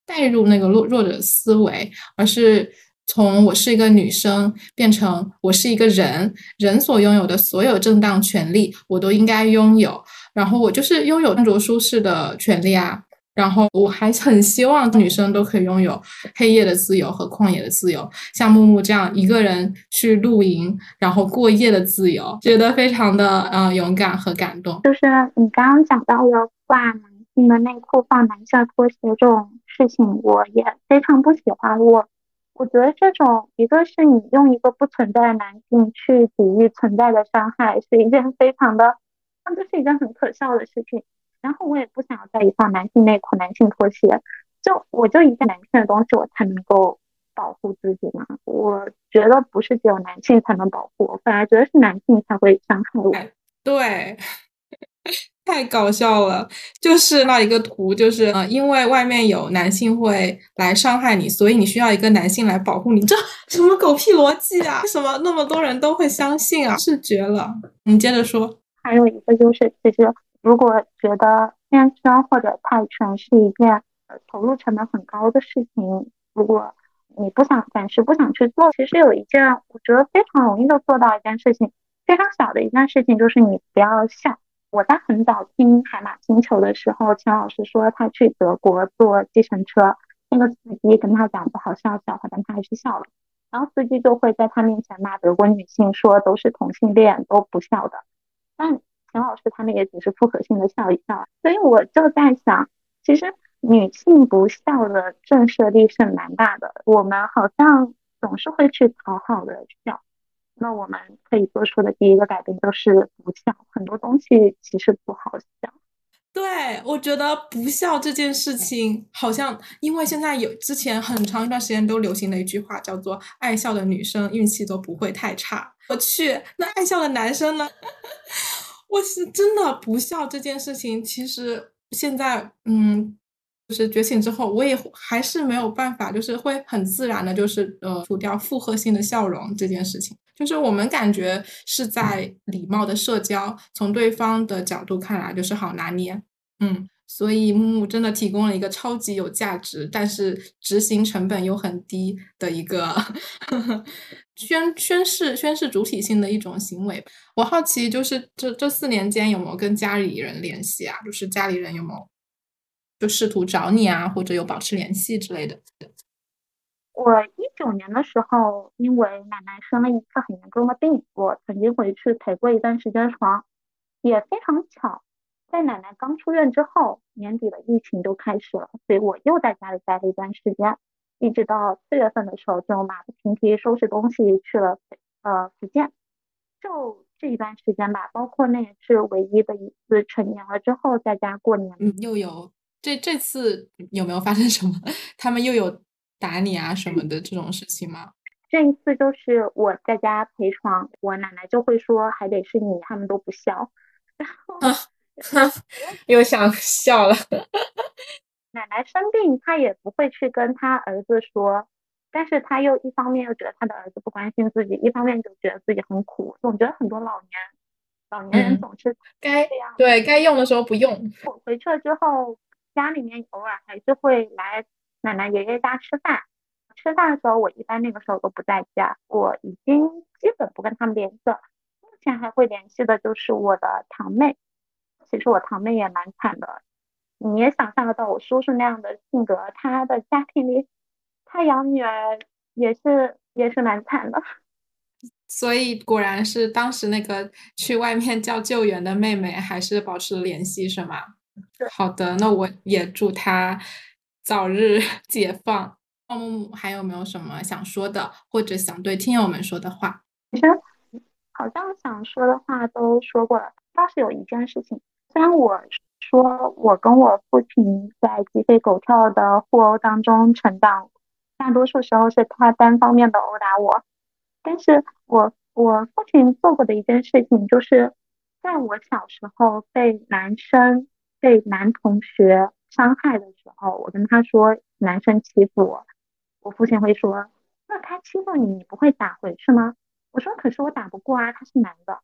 带入那个弱弱者思维，而是从我是一个女生变成我是一个人，人所拥有的所有正当权利我都应该拥有，然后我就是拥有穿着舒适的权利啊。然后我还很希望女生都可以拥有黑夜的自由和旷野的自由，像木木这样一个人去露营然后过夜的自由，觉得非常的呃勇敢和感动。就是你刚刚讲到了挂男性的内裤放男性拖鞋这种事情，我也非常不喜欢。我我觉得这种一个是你用一个不存在的男性去抵御存在的伤害，是一件非常的，这是一件很可笑的事情。然后我也不想要再一放男性内裤、男性拖鞋，就我就一件男性的东西，我才能够保护自己嘛。我觉得不是只有男性才能保护，我反而觉得是男性才会伤害我。对，太搞笑了，就是那一个图，就是呃，因为外面有男性会来伤害你，所以你需要一个男性来保护你。这 什么狗屁逻辑啊？为什么那么多人都会相信啊？是绝了。你接着说。还有一个就是，其实。如果觉得健身或者泰拳是一件投入成本很高的事情，如果你不想暂时不想去做，其实有一件我觉得非常容易的做到一件事情，非常小的一件事情，就是你不要笑。我在很早听海马星球的时候，钱老师说他去德国坐计程车，那个司机跟他讲不好笑笑话，但他还是笑了，然后司机就会在他面前骂德国女性，说都是同性恋都不笑的，但。陈老师他们也只是复合性的笑一笑，所以我就在想，其实女性不笑的震慑力是蛮大的。我们好像总是会去讨好的笑，那我们可以做出的第一个改变就是不笑。很多东西其实不好笑。对，我觉得不笑这件事情，好像因为现在有之前很长一段时间都流行的一句话叫做“爱笑的女生运气都不会太差”。我去，那爱笑的男生呢？我是真的不笑这件事情，其实现在，嗯，就是觉醒之后，我也还是没有办法，就是会很自然的，就是呃，除掉复合性的笑容这件事情。就是我们感觉是在礼貌的社交，从对方的角度看来，就是好拿捏，嗯。所以木木真的提供了一个超级有价值，但是执行成本又很低的一个宣宣誓宣誓主体性的一种行为。我好奇，就是这这四年间有没有跟家里人联系啊？就是家里人有没有就试图找你啊，或者有保持联系之类的？我一九年的时候，因为奶奶生了一次很严重的病，我曾经回去陪过一段时间床，也非常巧。在奶奶刚出院之后，年底的疫情就开始了，所以我又在家里待了一段时间，一直到四月份的时候，就马不停蹄收拾东西去了呃福建。就这一段时间吧，包括那也是唯一的一次成年了之后在家过年。嗯，又有这这次有没有发生什么？他们又有打你啊什么的这种事情吗？这一次就是我在家陪床，我奶奶就会说还得是你，他们都不笑，然后。又想笑了。奶奶生病，他也不会去跟他儿子说，但是他又一方面又觉得他的儿子不关心自己，一方面就觉得自己很苦。总觉得很多老年老年人总是该对该用的时候不用。我回去了之后，家里面偶尔还是会来奶奶爷爷家吃饭。吃饭的时候，我一般那个时候都不在家，我已经基本不跟他们联系了。目前还会联系的就是我的堂妹。其实我堂妹也蛮惨的，你也想象得到我叔叔那样的性格，他的家庭里，他养女儿也是也是蛮惨的。所以果然是当时那个去外面叫救援的妹妹还是保持了联系，是吗？好的，那我也祝她早日解放。木木还有没有什么想说的，或者想对听友们说的话？其实好像想说的话都说过了，倒是有一件事情，虽然我说我跟我父亲在鸡飞狗跳的互殴当中成长，大多数时候是他单方面的殴打我。但是我我父亲做过的一件事情，就是在我小时候被男生被男同学伤害的时候，我跟他说男生欺负我，我父亲会说，那他欺负你，你不会打回去吗？我说可是我打不过啊，他是男的。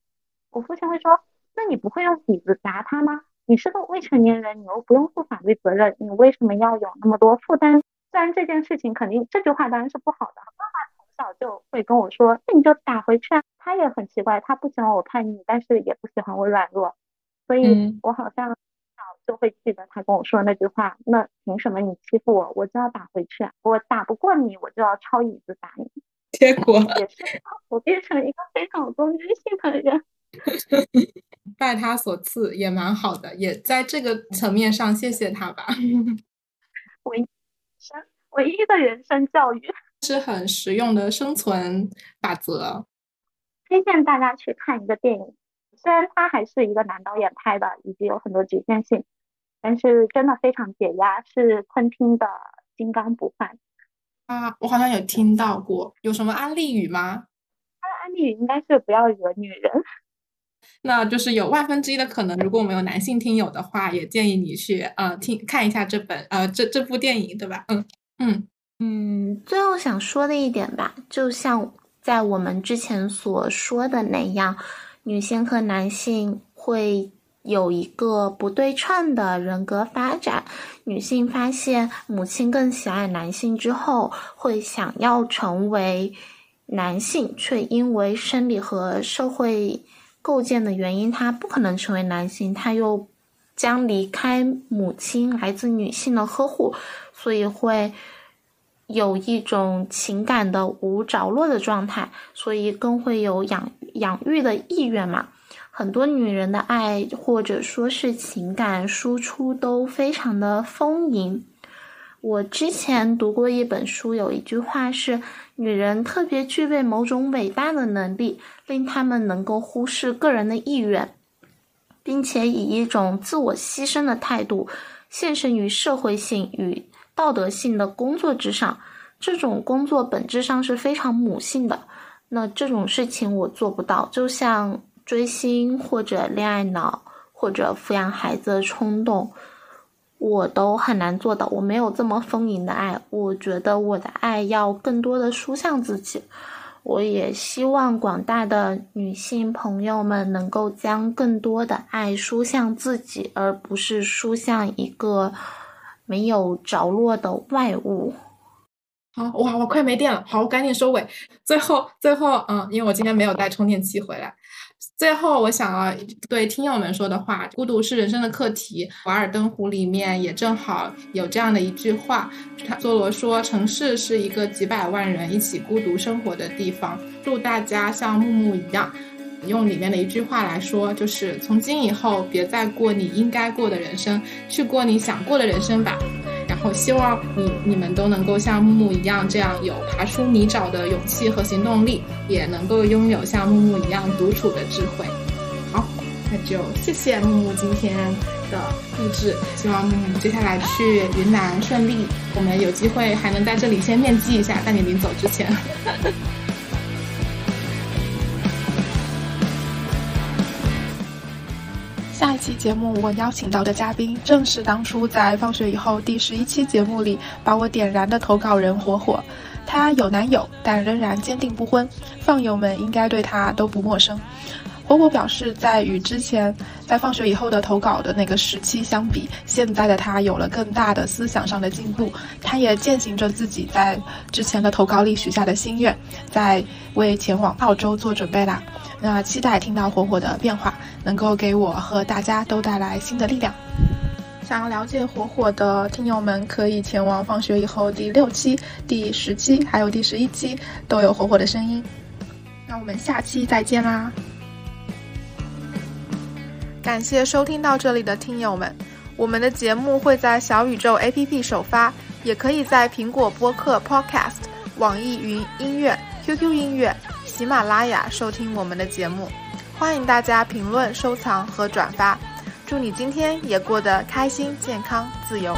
我父亲会说，那你不会用椅子砸他吗？你是个未成年人，你又不用负法律责任，你为什么要有那么多负担？虽然这件事情肯定这句话当然是不好的。早就会跟我说，那你就打回去啊。他也很奇怪，他不喜欢我叛逆，但是也不喜欢我软弱，所以我好像早就会记得他跟我说的那句话。那凭什么你欺负我，我就要打回去？啊我打不过你，我就要抄椅子打你。结果也是，我变成一个非常有攻击性的人。拜他所赐也蛮好的，也在这个层面上谢谢他吧。唯一生唯一的人生教育。是很实用的生存法则，推荐大家去看一个电影。虽然它还是一个男导演拍的，以及有很多局限性，但是真的非常解压。是昆汀的《金刚不坏》啊，我好像有听到过。有什么安利语吗？他的安利语应该是不要惹女人。那就是有万分之一的可能，如果我们有男性听友的话，也建议你去呃听看一下这本呃这这部电影，对吧？嗯嗯。嗯，最后想说的一点吧，就像在我们之前所说的那样，女性和男性会有一个不对称的人格发展。女性发现母亲更喜爱男性之后，会想要成为男性，却因为生理和社会构建的原因，他不可能成为男性，他又将离开母亲来自女性的呵护，所以会。有一种情感的无着落的状态，所以更会有养养育的意愿嘛。很多女人的爱或者说是情感输出都非常的丰盈。我之前读过一本书，有一句话是：女人特别具备某种伟大的能力，令她们能够忽视个人的意愿，并且以一种自我牺牲的态度献身于社会性与。道德性的工作之上，这种工作本质上是非常母性的。那这种事情我做不到，就像追星或者恋爱脑或者抚养孩子的冲动，我都很难做到。我没有这么丰盈的爱，我觉得我的爱要更多的输向自己。我也希望广大的女性朋友们能够将更多的爱输向自己，而不是输向一个。没有着落的外物。好哇，我快没电了，好，我赶紧收尾。最后，最后，嗯，因为我今天没有带充电器回来。最后，我想要对听友们说的话：孤独是人生的课题。《瓦尔登湖》里面也正好有这样的一句话，梭罗说：“城市是一个几百万人一起孤独生活的地方。”祝大家像木木一样。用里面的一句话来说，就是从今以后别再过你应该过的人生，去过你想过的人生吧。我希望你你们都能够像木木一样，这样有爬出泥沼的勇气和行动力，也能够拥有像木木一样独处的智慧。好，那就谢谢木木今天的录制，希望木木接下来去云南顺利。我们有机会还能在这里先面基一下，在你临走之前。期节目，我邀请到的嘉宾正是当初在放学以后第十一期节目里把我点燃的投稿人火火。他有男友，但仍然坚定不婚，放友们应该对他都不陌生。火火表示，在与之前在放学以后的投稿的那个时期相比，现在的他有了更大的思想上的进步。他也践行着自己在之前的投稿里许下的心愿，在为前往澳洲做准备啦。那期待听到火火的变化，能够给我和大家都带来新的力量。想要了解火火的听友们，可以前往放学以后第六期、第十期，还有第十一期都有火火的声音。那我们下期再见啦！感谢收听到这里的听友们，我们的节目会在小宇宙 APP 首发，也可以在苹果播客 Podcast、网易云音乐、QQ 音乐、喜马拉雅收听我们的节目。欢迎大家评论、收藏和转发。祝你今天也过得开心、健康、自由。